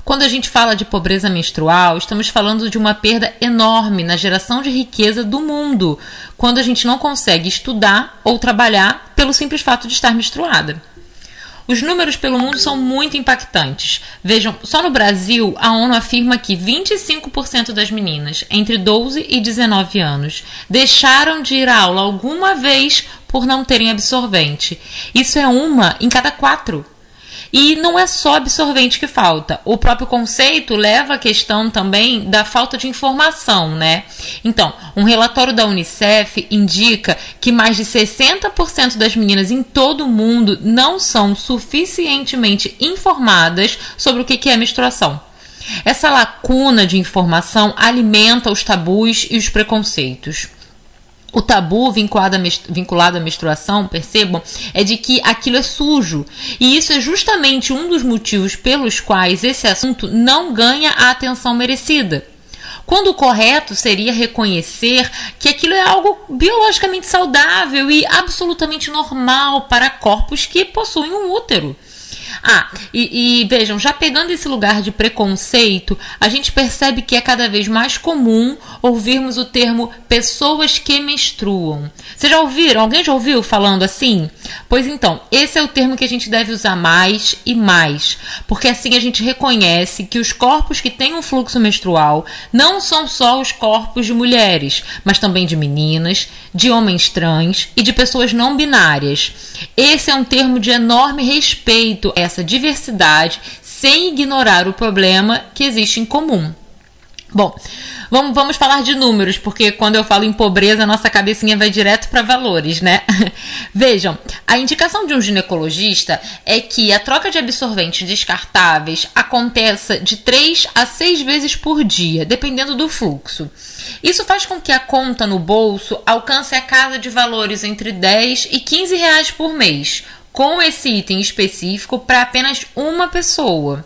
Quando a gente fala de pobreza menstrual, estamos falando de uma perda enorme na geração de riqueza do mundo, quando a gente não consegue estudar ou trabalhar pelo simples fato de estar menstruada. Os números pelo mundo são muito impactantes. Vejam, só no Brasil, a ONU afirma que 25% das meninas entre 12 e 19 anos deixaram de ir à aula alguma vez por não terem absorvente. Isso é uma em cada quatro. E não é só absorvente que falta. O próprio conceito leva à questão também da falta de informação, né? Então, um relatório da Unicef indica que mais de 60% das meninas em todo o mundo não são suficientemente informadas sobre o que é menstruação. Essa lacuna de informação alimenta os tabus e os preconceitos. O tabu vinculado, à menstruação, percebam, é de que aquilo é sujo. E isso é justamente um dos motivos pelos quais esse assunto não ganha a atenção merecida. Quando o correto seria reconhecer que aquilo é algo biologicamente saudável e absolutamente normal para corpos que possuem um útero. Ah, e, e, vejam, já pegando esse lugar de preconceito, a gente percebe que é cada vez mais comum ouvirmos o termo pessoas que menstruam. Vocês já ouviram? Alguém já ouviu falando assim? Pois então, esse é o termo que a gente deve usar mais e mais, porque assim a gente reconhece que os corpos que têm um fluxo menstrual não são só os corpos de mulheres, mas também de meninas, de homens trans e de pessoas não binárias. Esse é um termo de enorme respeito a essa diversidade, sem ignorar o problema que existe em comum. Bom, vamos, vamos falar de números, porque quando eu falo em pobreza, nossa cabecinha vai direto para valores, né? Vejam, a indicação de um ginecologista é que a troca de absorventes descartáveis aconteça de 3 a 6 vezes por dia, dependendo do fluxo. Isso faz com que a conta no bolso alcance a casa de valores entre 10 e 15 reais por mês, com esse item específico para apenas uma pessoa.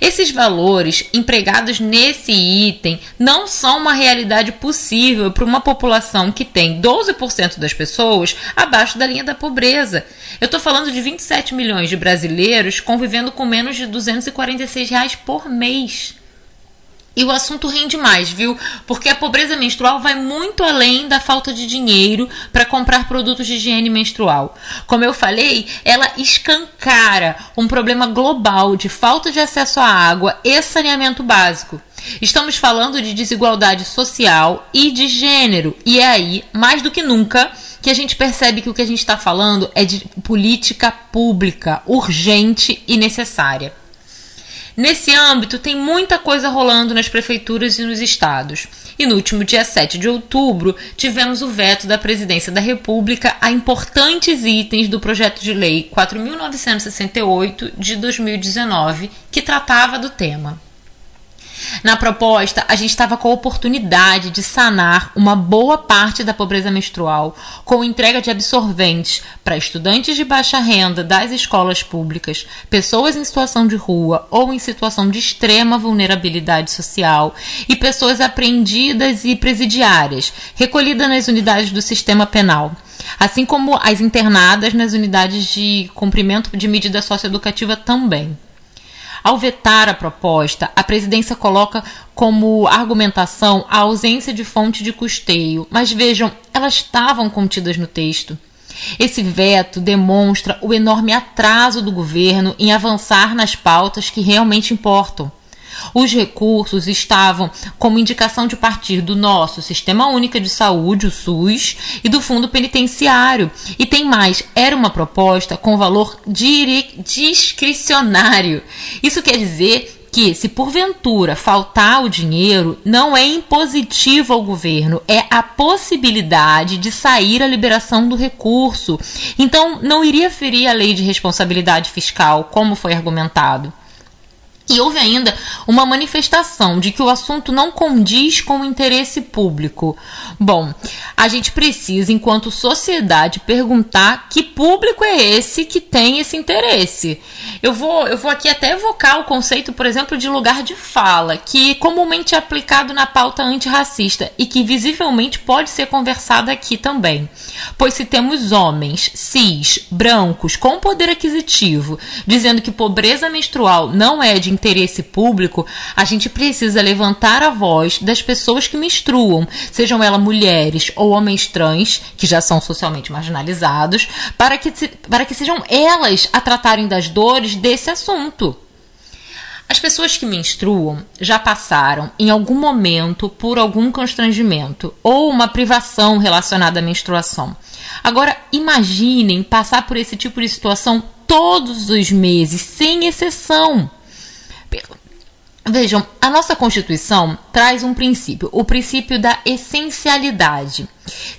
Esses valores empregados nesse item não são uma realidade possível para uma população que tem 12% das pessoas abaixo da linha da pobreza. Eu estou falando de 27 milhões de brasileiros convivendo com menos de 246 reais por mês. E o assunto rende mais, viu? Porque a pobreza menstrual vai muito além da falta de dinheiro para comprar produtos de higiene menstrual. Como eu falei, ela escancara um problema global de falta de acesso à água e saneamento básico. Estamos falando de desigualdade social e de gênero, e é aí, mais do que nunca, que a gente percebe que o que a gente está falando é de política pública urgente e necessária. Nesse âmbito, tem muita coisa rolando nas prefeituras e nos estados. E no último dia 7 de outubro, tivemos o veto da Presidência da República a importantes itens do projeto de lei 4.968 de 2019, que tratava do tema. Na proposta, a gente estava com a oportunidade de sanar uma boa parte da pobreza menstrual com entrega de absorventes para estudantes de baixa renda das escolas públicas, pessoas em situação de rua ou em situação de extrema vulnerabilidade social e pessoas apreendidas e presidiárias, recolhidas nas unidades do sistema penal assim como as internadas nas unidades de cumprimento de medida socioeducativa também. Ao vetar a proposta, a presidência coloca como argumentação a ausência de fonte de custeio, mas vejam, elas estavam contidas no texto. Esse veto demonstra o enorme atraso do governo em avançar nas pautas que realmente importam. Os recursos estavam como indicação de partir do nosso Sistema Único de Saúde, o SUS, e do Fundo Penitenciário. E tem mais, era uma proposta com valor discricionário. Isso quer dizer que, se porventura faltar o dinheiro, não é impositivo ao governo, é a possibilidade de sair a liberação do recurso. Então, não iria ferir a lei de responsabilidade fiscal, como foi argumentado. E houve ainda uma manifestação de que o assunto não condiz com o interesse público. Bom, a gente precisa, enquanto sociedade, perguntar que público é esse que tem esse interesse. Eu vou, eu vou aqui até evocar o conceito, por exemplo, de lugar de fala, que comumente é aplicado na pauta antirracista e que visivelmente pode ser conversado aqui também. Pois se temos homens cis, brancos, com poder aquisitivo, dizendo que pobreza menstrual não é de interesse público, a gente precisa levantar a voz das pessoas que menstruam, sejam elas mulheres ou homens trans, que já são socialmente marginalizados, para que, para que sejam elas a tratarem das dores desse assunto. As pessoas que menstruam já passaram, em algum momento, por algum constrangimento ou uma privação relacionada à menstruação. Agora, imaginem passar por esse tipo de situação todos os meses, sem exceção. Vejam, a nossa Constituição traz um princípio, o princípio da essencialidade.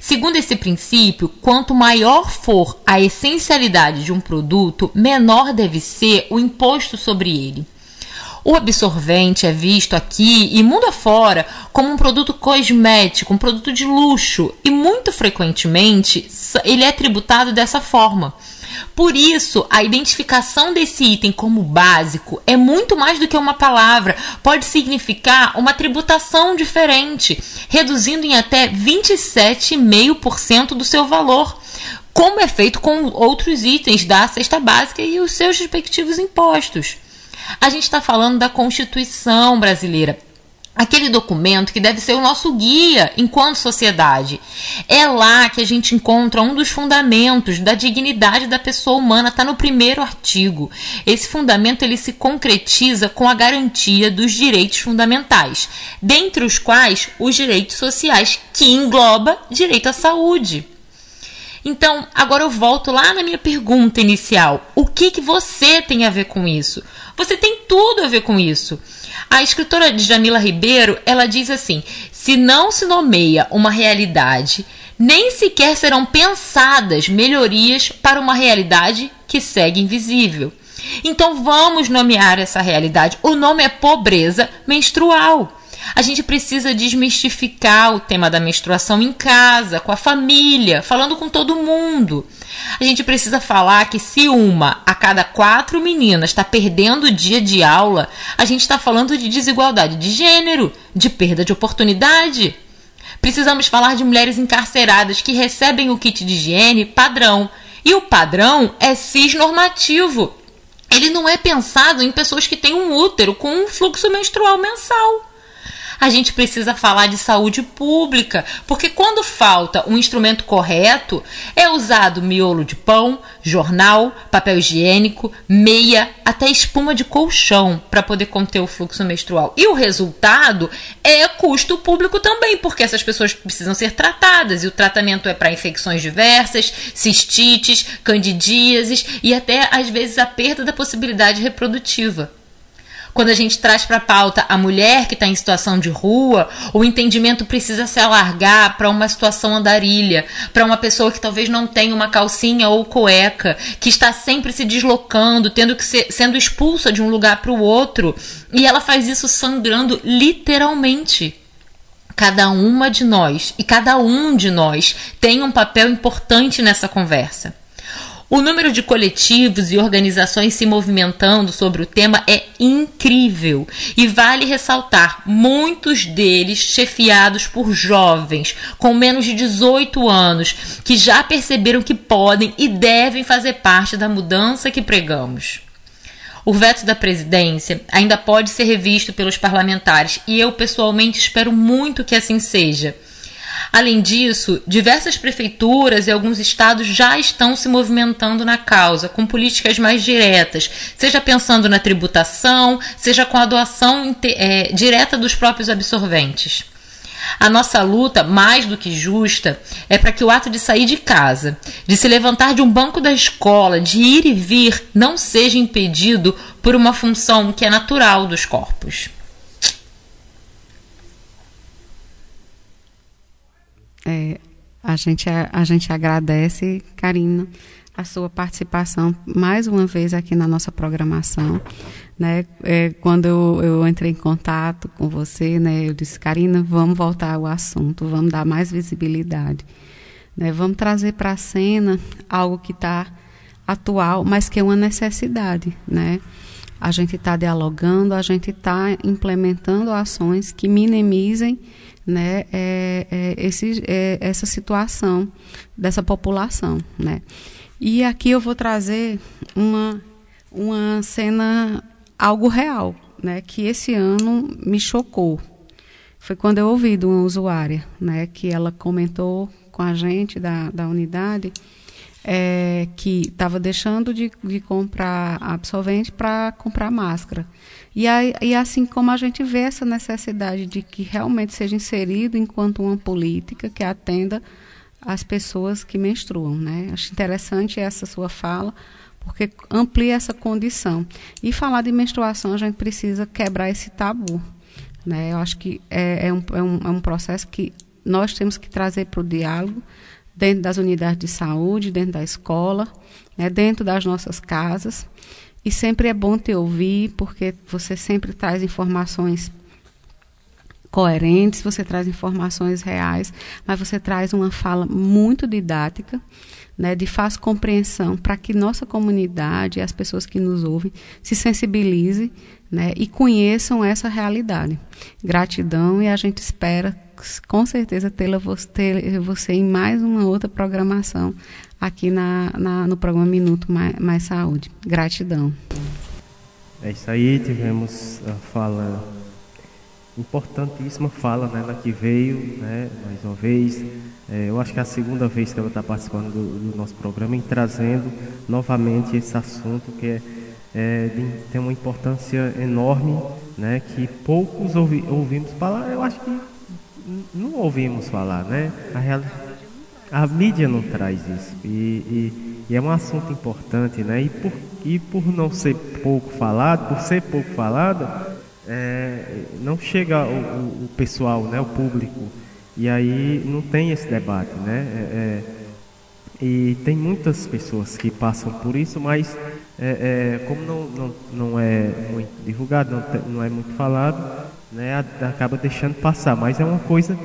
Segundo esse princípio, quanto maior for a essencialidade de um produto, menor deve ser o imposto sobre ele. O absorvente é visto aqui e mundo afora como um produto cosmético, um produto de luxo, e muito frequentemente ele é tributado dessa forma. Por isso, a identificação desse item como básico é muito mais do que uma palavra, pode significar uma tributação diferente, reduzindo em até 27,5% do seu valor, como é feito com outros itens da cesta básica e os seus respectivos impostos. A gente está falando da Constituição brasileira, aquele documento que deve ser o nosso guia enquanto sociedade. É lá que a gente encontra um dos fundamentos da dignidade da pessoa humana, está no primeiro artigo. Esse fundamento ele se concretiza com a garantia dos direitos fundamentais, dentre os quais os direitos sociais, que engloba direito à saúde. Então, agora eu volto lá na minha pergunta inicial. O que, que você tem a ver com isso? Você tem tudo a ver com isso. A escritora Jamila Ribeiro, ela diz assim: se não se nomeia uma realidade, nem sequer serão pensadas melhorias para uma realidade que segue invisível. Então vamos nomear essa realidade. O nome é pobreza menstrual. A gente precisa desmistificar o tema da menstruação em casa, com a família, falando com todo mundo. A gente precisa falar que se uma a cada quatro meninas está perdendo o dia de aula, a gente está falando de desigualdade de gênero, de perda de oportunidade. Precisamos falar de mulheres encarceradas que recebem o kit de higiene padrão. E o padrão é cisnormativo. Ele não é pensado em pessoas que têm um útero com um fluxo menstrual mensal a gente precisa falar de saúde pública, porque quando falta um instrumento correto, é usado miolo de pão, jornal, papel higiênico, meia, até espuma de colchão para poder conter o fluxo menstrual. E o resultado é custo público também, porque essas pessoas precisam ser tratadas e o tratamento é para infecções diversas, cistites, candidíases e até às vezes a perda da possibilidade reprodutiva quando a gente traz para a pauta a mulher que está em situação de rua, o entendimento precisa se alargar para uma situação andarilha, para uma pessoa que talvez não tenha uma calcinha ou cueca, que está sempre se deslocando, tendo que ser, sendo expulsa de um lugar para o outro, e ela faz isso sangrando literalmente cada uma de nós e cada um de nós tem um papel importante nessa conversa. O número de coletivos e organizações se movimentando sobre o tema é incrível e vale ressaltar muitos deles chefiados por jovens com menos de 18 anos que já perceberam que podem e devem fazer parte da mudança que pregamos. O veto da presidência ainda pode ser revisto pelos parlamentares e eu pessoalmente espero muito que assim seja Além disso, diversas prefeituras e alguns estados já estão se movimentando na causa, com políticas mais diretas, seja pensando na tributação, seja com a doação é, direta dos próprios absorventes. A nossa luta, mais do que justa, é para que o ato de sair de casa, de se levantar de um banco da escola, de ir e vir, não seja impedido por uma função que é natural dos corpos. É, a, gente, a, gente agradece, Karina, a sua participação mais uma vez aqui na nossa programação. Né? É, quando eu, eu, entrei em contato com você, né, eu disse, Karina, vamos voltar ao assunto, vamos dar mais visibilidade. Né? Vamos trazer para a cena algo que está atual, mas que é uma necessidade. Né? A gente está dialogando, a gente está implementando ações que minimizem né, é, é, esse, é, essa situação dessa população. Né. E aqui eu vou trazer uma, uma cena, algo real, né, que esse ano me chocou. Foi quando eu ouvi de uma usuária, né, que ela comentou com a gente da, da unidade é, que estava deixando de, de comprar absorvente para comprar máscara. E, aí, e assim como a gente vê essa necessidade de que realmente seja inserido enquanto uma política que atenda as pessoas que menstruam. Né? Acho interessante essa sua fala, porque amplia essa condição. E falar de menstruação, a gente precisa quebrar esse tabu. Né? Eu acho que é, é, um, é, um, é um processo que nós temos que trazer para o diálogo dentro das unidades de saúde, dentro da escola, né? dentro das nossas casas. E sempre é bom te ouvir, porque você sempre traz informações coerentes, você traz informações reais, mas você traz uma fala muito didática, né, de fácil compreensão, para que nossa comunidade e as pessoas que nos ouvem se sensibilizem né, e conheçam essa realidade. Gratidão e a gente espera com certeza tê-la você em mais uma outra programação aqui na, na, no programa Minuto Mais, Mais Saúde. Gratidão. É isso aí, tivemos a fala importantíssima fala né, que veio, né, mais uma vez. É, eu acho que é a segunda vez que ela está participando do, do, nosso programa e trazendo novamente esse assunto que é, é tem uma importância enorme, né, que poucos ouvi, ouvimos falar. Eu acho que não ouvimos falar, né? A realidade a mídia não traz isso. E, e, e, é um assunto importante, né? E por, e por não ser pouco falado, por ser pouco falado, é, não chega o, o, o, pessoal, né? O público. E aí não tem esse debate, né? É, é, e tem muitas pessoas que passam por isso, mas é, é, como não, não, não é muito divulgado, não, não é muito falado, né, acaba deixando passar, mas é uma coisa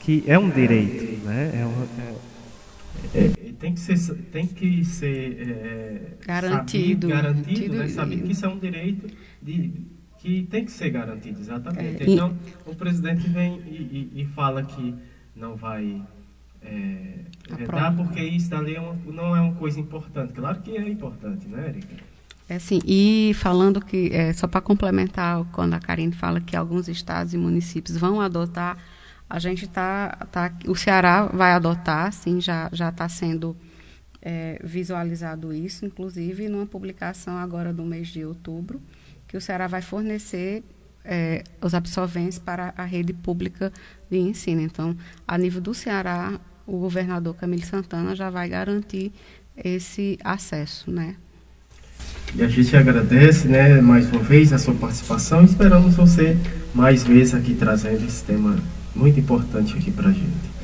que é um direito, né? É uma, é, é, tem que ser, tem que ser é, garantido, sabido, garantido, né? Saber que isso é um direito de, que tem que ser garantido, exatamente. É, então, o presidente vem e, e, e, fala que não vai é, vetar porque isso dali é uma, não é uma coisa importante. Claro que é importante, né, Erika? É sim, e falando que, é, só para complementar, quando a Karine fala que alguns estados e municípios vão adotar, a gente está, tá, o Ceará vai adotar, sim, já está sendo é, visualizado isso, inclusive numa publicação agora do mês de outubro, que o Ceará vai fornecer é, os absorventes para a rede pública de ensino. Então, a nível do Ceará, o governador Camilo Santana já vai garantir esse acesso, né? E a gente agradece, né, mais uma vez a sua participação e esperamos você mais vezes aqui trazendo esse tema muito importante aqui pra gente.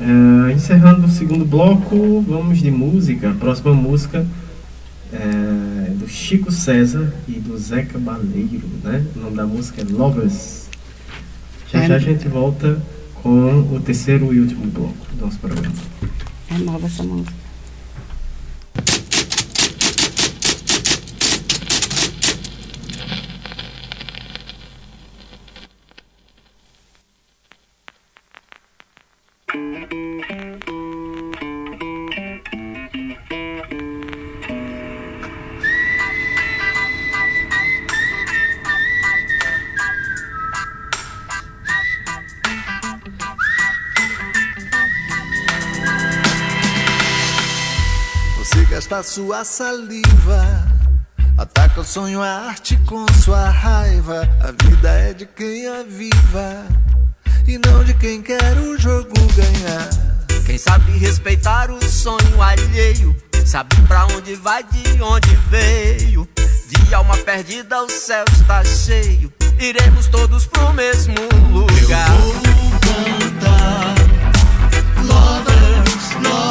Uh, encerrando o segundo bloco, vamos de música. A próxima música é do Chico César e do Zeca Baleiro, né? O nome da música é Lovers. Já é. já a gente volta com o terceiro e último bloco do nosso programa. É nova essa música. Gasta sua saliva. Ataca o sonho, a arte com sua raiva. A vida é de quem a viva e não de quem quer o jogo ganhar. Quem sabe respeitar o sonho alheio, sabe pra onde vai, de onde veio. De alma perdida, o céu está cheio. Iremos todos pro mesmo lugar. Eu vou cantar, lovers, lovers.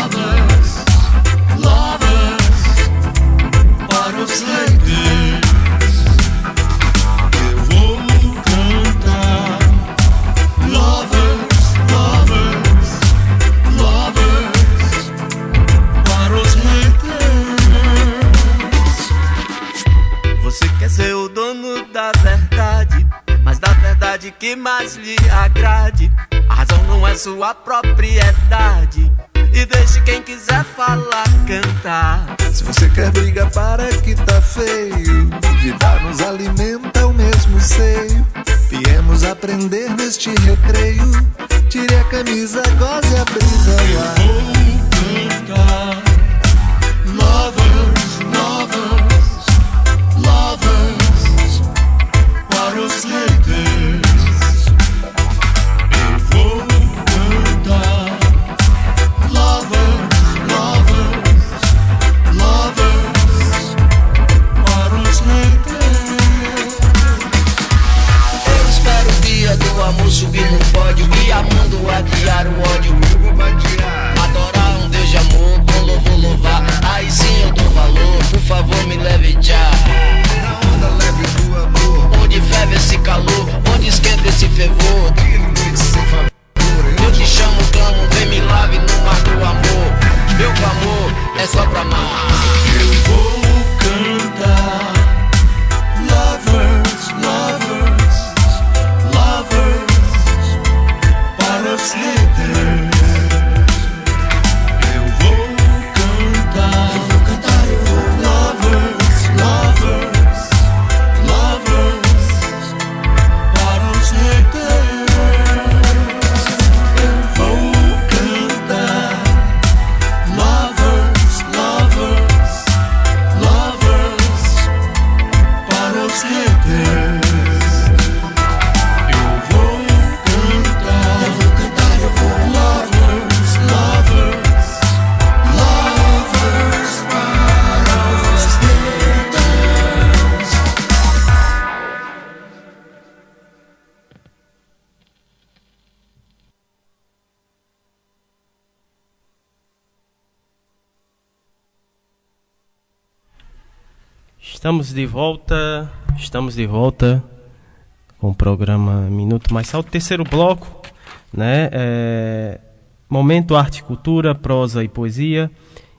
Que mais lhe agrade A razão não é sua propriedade e deixe quem quiser falar cantar. Se você quer briga, para que tá feio. Vida nos alimenta o mesmo seio. Viemos aprender neste recreio. Tire a camisa, goze a brisa. Eu vou cantar. Lovers, lovers, lovers. Para os haters. O ódio. Adorar um Deus de amor, com louvor louvar. Aí sim eu dou valor, por favor me leve já. Na onda leve do amor, onde ferve esse calor, onde esquenta esse fervor. Eu te chamo, clamo, vem me lave no mar do amor. Meu amor é só pra amar. Estamos de volta, estamos de volta com o programa Minuto Mais Saúde. Terceiro bloco, né? É, momento Arte Cultura, Prosa e Poesia.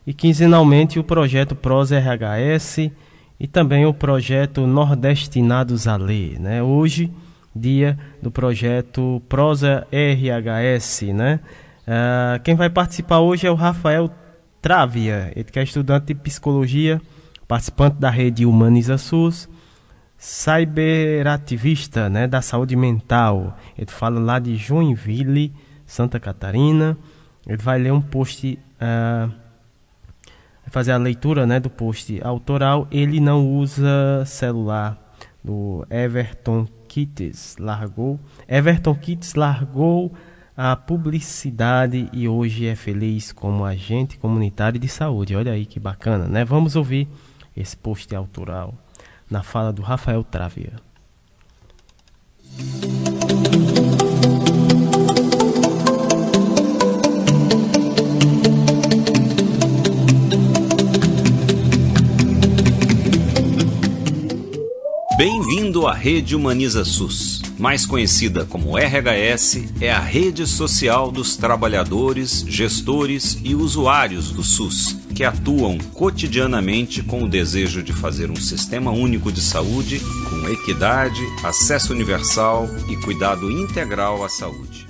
E quinzenalmente o projeto Prosa RHS e também o projeto Nordestinados a Ler. Né? Hoje, dia do projeto Prosa RHS. Né? Uh, quem vai participar hoje é o Rafael Travia, ele que é estudante de psicologia, participante da rede Humaniza SUS, cyberativista né, da saúde mental. Ele fala lá de Joinville, Santa Catarina. Ele vai ler um post. Uh, fazer a leitura né, do post autoral, ele não usa celular. Do Everton Kitts largou. Everton Kitts largou a publicidade e hoje é feliz como agente comunitário de saúde. Olha aí que bacana, né? Vamos ouvir esse post autoral na fala do Rafael Travia. Bem-vindo à Rede Humaniza SUS. Mais conhecida como RHS, é a rede social dos trabalhadores, gestores e usuários do SUS, que atuam cotidianamente com o desejo de fazer um sistema único de saúde com equidade, acesso universal e cuidado integral à saúde.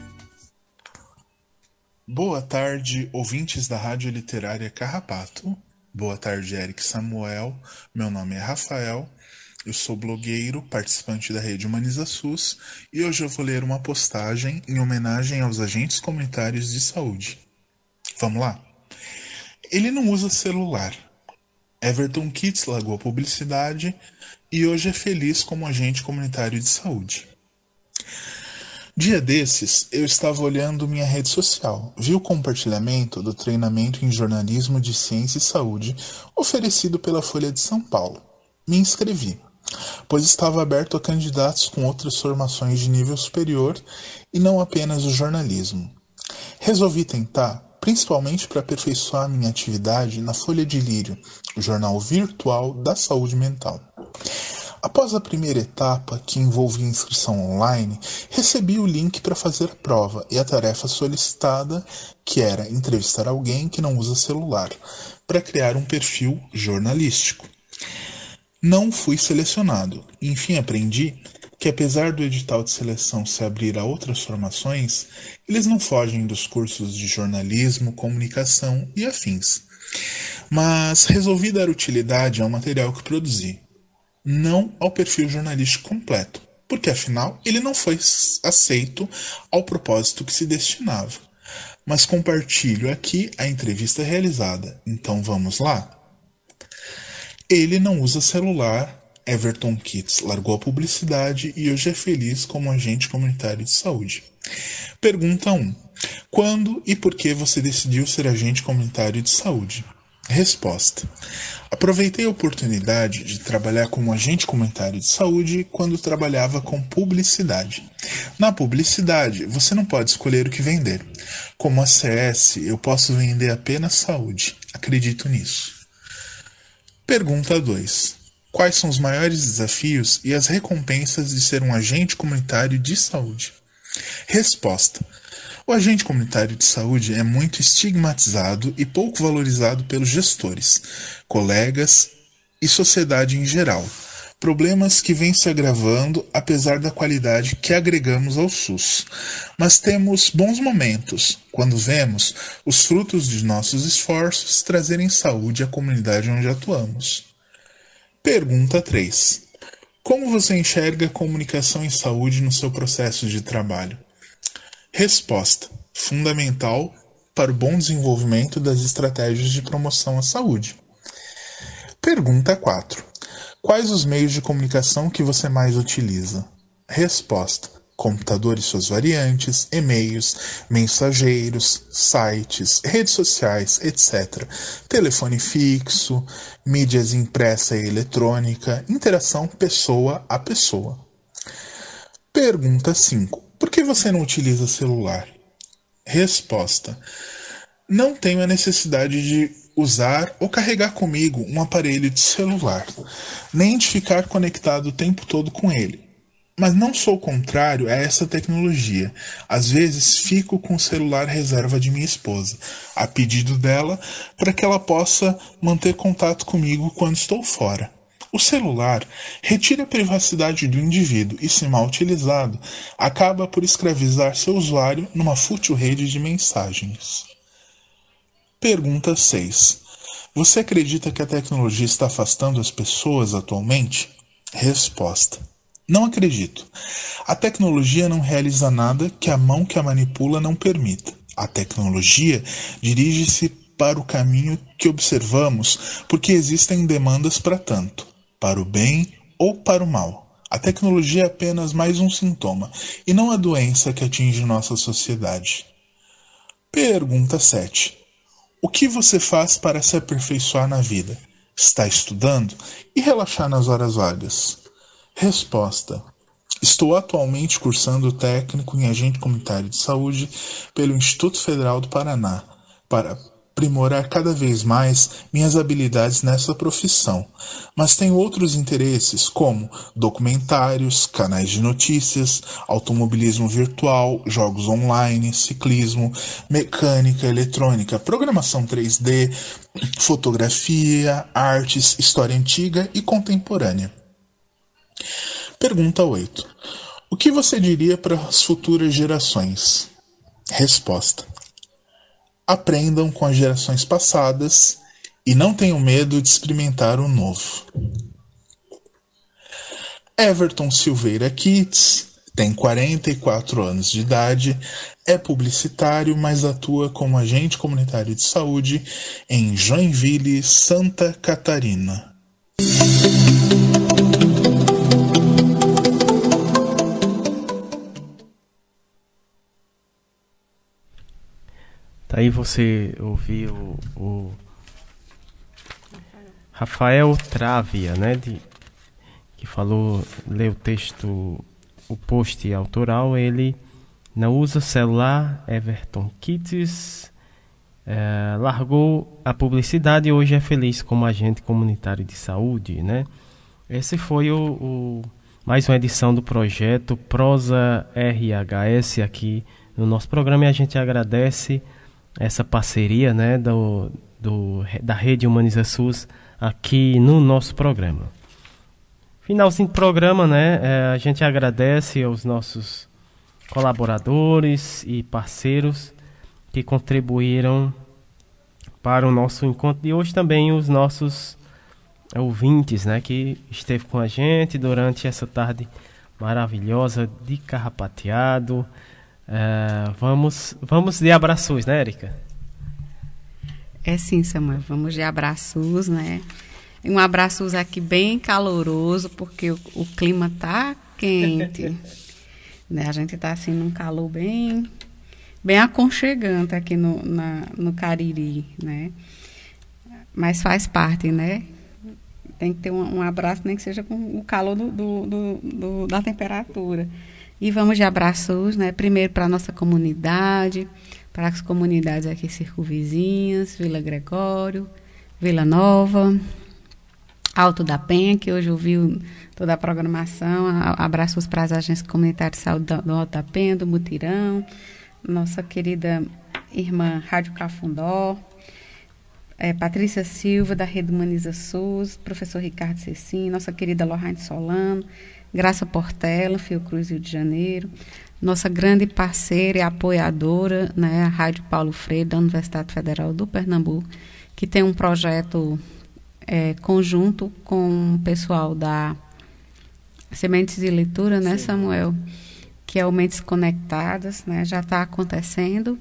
Boa tarde, ouvintes da Rádio Literária Carrapato. Boa tarde, Eric Samuel. Meu nome é Rafael eu sou blogueiro, participante da rede Humaniza SUS e hoje eu vou ler uma postagem em homenagem aos agentes comunitários de saúde. Vamos lá? Ele não usa celular. Everton Kitts largou a publicidade e hoje é feliz como agente comunitário de saúde. Dia desses, eu estava olhando minha rede social, vi o compartilhamento do treinamento em jornalismo de ciência e saúde oferecido pela Folha de São Paulo. Me inscrevi pois estava aberto a candidatos com outras formações de nível superior e não apenas o jornalismo. Resolvi tentar, principalmente para aperfeiçoar minha atividade na Folha de Lírio, o jornal virtual da saúde mental. Após a primeira etapa, que envolvia inscrição online, recebi o link para fazer a prova e a tarefa solicitada, que era entrevistar alguém que não usa celular, para criar um perfil jornalístico. Não fui selecionado. Enfim, aprendi que, apesar do edital de seleção se abrir a outras formações, eles não fogem dos cursos de jornalismo, comunicação e afins. Mas resolvi dar utilidade ao material que produzi, não ao perfil jornalístico completo, porque afinal ele não foi aceito ao propósito que se destinava. Mas compartilho aqui a entrevista realizada, então vamos lá? Ele não usa celular. Everton Kitts largou a publicidade e hoje é feliz como agente comunitário de saúde. Pergunta 1. Quando e por que você decidiu ser agente comunitário de saúde? Resposta. Aproveitei a oportunidade de trabalhar como agente comunitário de saúde quando trabalhava com publicidade. Na publicidade, você não pode escolher o que vender. Como a CS, eu posso vender apenas saúde. Acredito nisso. Pergunta 2. Quais são os maiores desafios e as recompensas de ser um agente comunitário de saúde? Resposta. O agente comunitário de saúde é muito estigmatizado e pouco valorizado pelos gestores, colegas e sociedade em geral. Problemas que vêm se agravando apesar da qualidade que agregamos ao SUS. Mas temos bons momentos quando vemos os frutos de nossos esforços trazerem saúde à comunidade onde atuamos. Pergunta 3. Como você enxerga a comunicação em saúde no seu processo de trabalho? Resposta: fundamental para o bom desenvolvimento das estratégias de promoção à saúde. Pergunta 4. Quais os meios de comunicação que você mais utiliza? Resposta: computador e suas variantes, e-mails, mensageiros, sites, redes sociais, etc. Telefone fixo, mídias impressa e eletrônica, interação pessoa a pessoa. Pergunta 5. Por que você não utiliza celular? Resposta: Não tenho a necessidade de usar ou carregar comigo um aparelho de celular, nem de ficar conectado o tempo todo com ele. Mas não sou contrário a essa tecnologia. Às vezes fico com o celular reserva de minha esposa, a pedido dela, para que ela possa manter contato comigo quando estou fora. O celular retira a privacidade do indivíduo e, se mal utilizado, acaba por escravizar seu usuário numa fútil rede de mensagens. Pergunta 6. Você acredita que a tecnologia está afastando as pessoas atualmente? Resposta. Não acredito. A tecnologia não realiza nada que a mão que a manipula não permita. A tecnologia dirige-se para o caminho que observamos porque existem demandas para tanto, para o bem ou para o mal. A tecnologia é apenas mais um sintoma e não a doença que atinge nossa sociedade. Pergunta 7. O que você faz para se aperfeiçoar na vida? Está estudando e relaxar nas horas vagas? Resposta: Estou atualmente cursando técnico em agente comunitário de saúde pelo Instituto Federal do Paraná para aprimorar cada vez mais minhas habilidades nessa profissão, mas tenho outros interesses como documentários, canais de notícias, automobilismo virtual, jogos online, ciclismo, mecânica, eletrônica, programação 3D, fotografia, artes, história antiga e contemporânea. Pergunta 8. O que você diria para as futuras gerações? Resposta: Aprendam com as gerações passadas e não tenham medo de experimentar o novo. Everton Silveira Kitts tem 44 anos de idade, é publicitário, mas atua como agente comunitário de saúde em Joinville, Santa Catarina. Aí você ouviu o Rafael Travia, né, de, que falou, leu o texto, o post autoral, ele não usa celular, Everton Kitts, é, largou a publicidade e hoje é feliz como agente comunitário de saúde, né? Esse foi o, o mais uma edição do projeto Prosa RHS aqui no nosso programa e a gente agradece essa parceria né, do, do, da Rede Humaniza SUS aqui no nosso programa. Finalzinho do programa, né, é, a gente agradece aos nossos colaboradores e parceiros que contribuíram para o nosso encontro de hoje, também os nossos ouvintes, né, que esteve com a gente durante essa tarde maravilhosa de carrapateado, Uh, vamos, vamos de abraços, né, Erika? É sim, Samuel. Vamos de abraços, né? Um abraços aqui bem caloroso, porque o, o clima tá quente. né? A gente tá assim num calor bem, bem aconchegante aqui no, na, no Cariri, né? Mas faz parte, né? Tem que ter um, um abraço, nem que seja com o calor do, do, do, do da temperatura. E vamos de abraços, né? Primeiro para a nossa comunidade, para as comunidades aqui circunvizinhas, Vila Gregório, Vila Nova, Alto da Penha, que hoje ouviu toda a programação. Abraços para as agências comunitárias de saúde do Alto da Penha, do Mutirão, nossa querida irmã Rádio Cafundó, é, Patrícia Silva, da Rede Humaniza SUS, professor Ricardo Cecim, nossa querida Lohane Solano, Graça Portela, Fiocruz, Rio de Janeiro. Nossa grande parceira e apoiadora, né, a Rádio Paulo Freire, da Universidade Federal do Pernambuco, que tem um projeto é, conjunto com o pessoal da Sementes de Leitura, né, Samuel? Que é o Mentes Conectadas, né? Já está acontecendo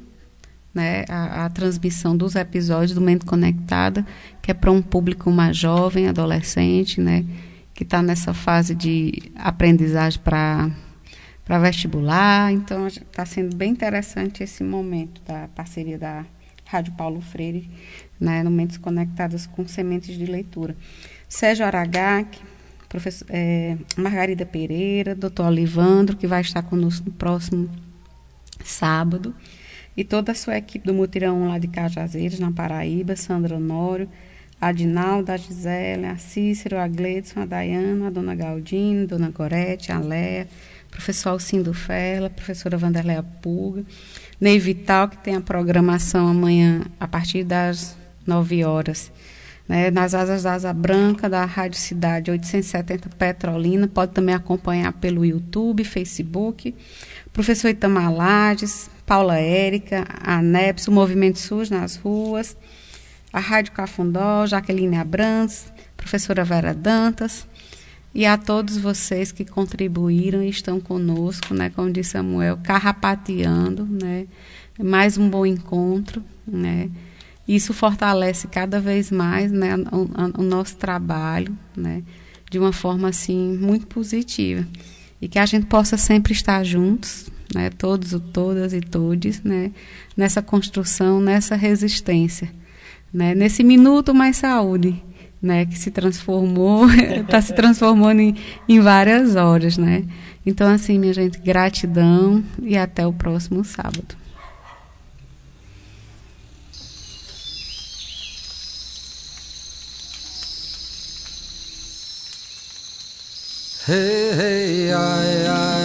né, a, a, transmissão dos episódios do Mente Conectada, que é para um público mais jovem, adolescente, né? Que está nessa fase de aprendizagem para para vestibular. Então, está sendo bem interessante esse momento da parceria da Rádio Paulo Freire, né, no Mentes Conectadas com Sementes de Leitura. Sérgio Aragac, professor, é, Margarida Pereira, doutor Olivandro, que vai estar conosco no próximo sábado, e toda a sua equipe do Mutirão lá de Cajazeiras, na Paraíba, Sandra Honório, a Dinalda, a Gisele, a Cícero, a Gledson, a Dayana, a Dona Galdine, Dona Gorete, a Léa, professor Alcindo Fela, professora Vanderleia Pulga, Ney Vital, que tem a programação amanhã a partir das 9 horas. Né, nas asas da Asa Branca, da Rádio Cidade 870 Petrolina, pode também acompanhar pelo YouTube, Facebook. Professor Itamar Lades, Paula Érica, a NEPS, o Movimento SUS nas ruas, a Rádio Cafundó, Jaqueline Abrantes, professora Vera Dantas, e a todos vocês que contribuíram e estão conosco, né, como disse Samuel, carrapateando, né, mais um bom encontro, né, isso fortalece cada vez mais, né, o, o nosso trabalho, né, de uma forma assim muito positiva. E que a gente possa sempre estar juntos, né, todos, todas e todes, né, nessa construção, nessa resistência, né, nesse minuto mais saúde né, que se transformou, está se transformando em, em várias horas, né? Então, assim, minha gente, gratidão e até o próximo sábado. Hey, hey,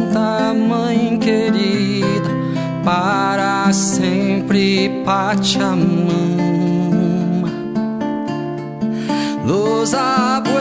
sempre Pachamama. Los abuelos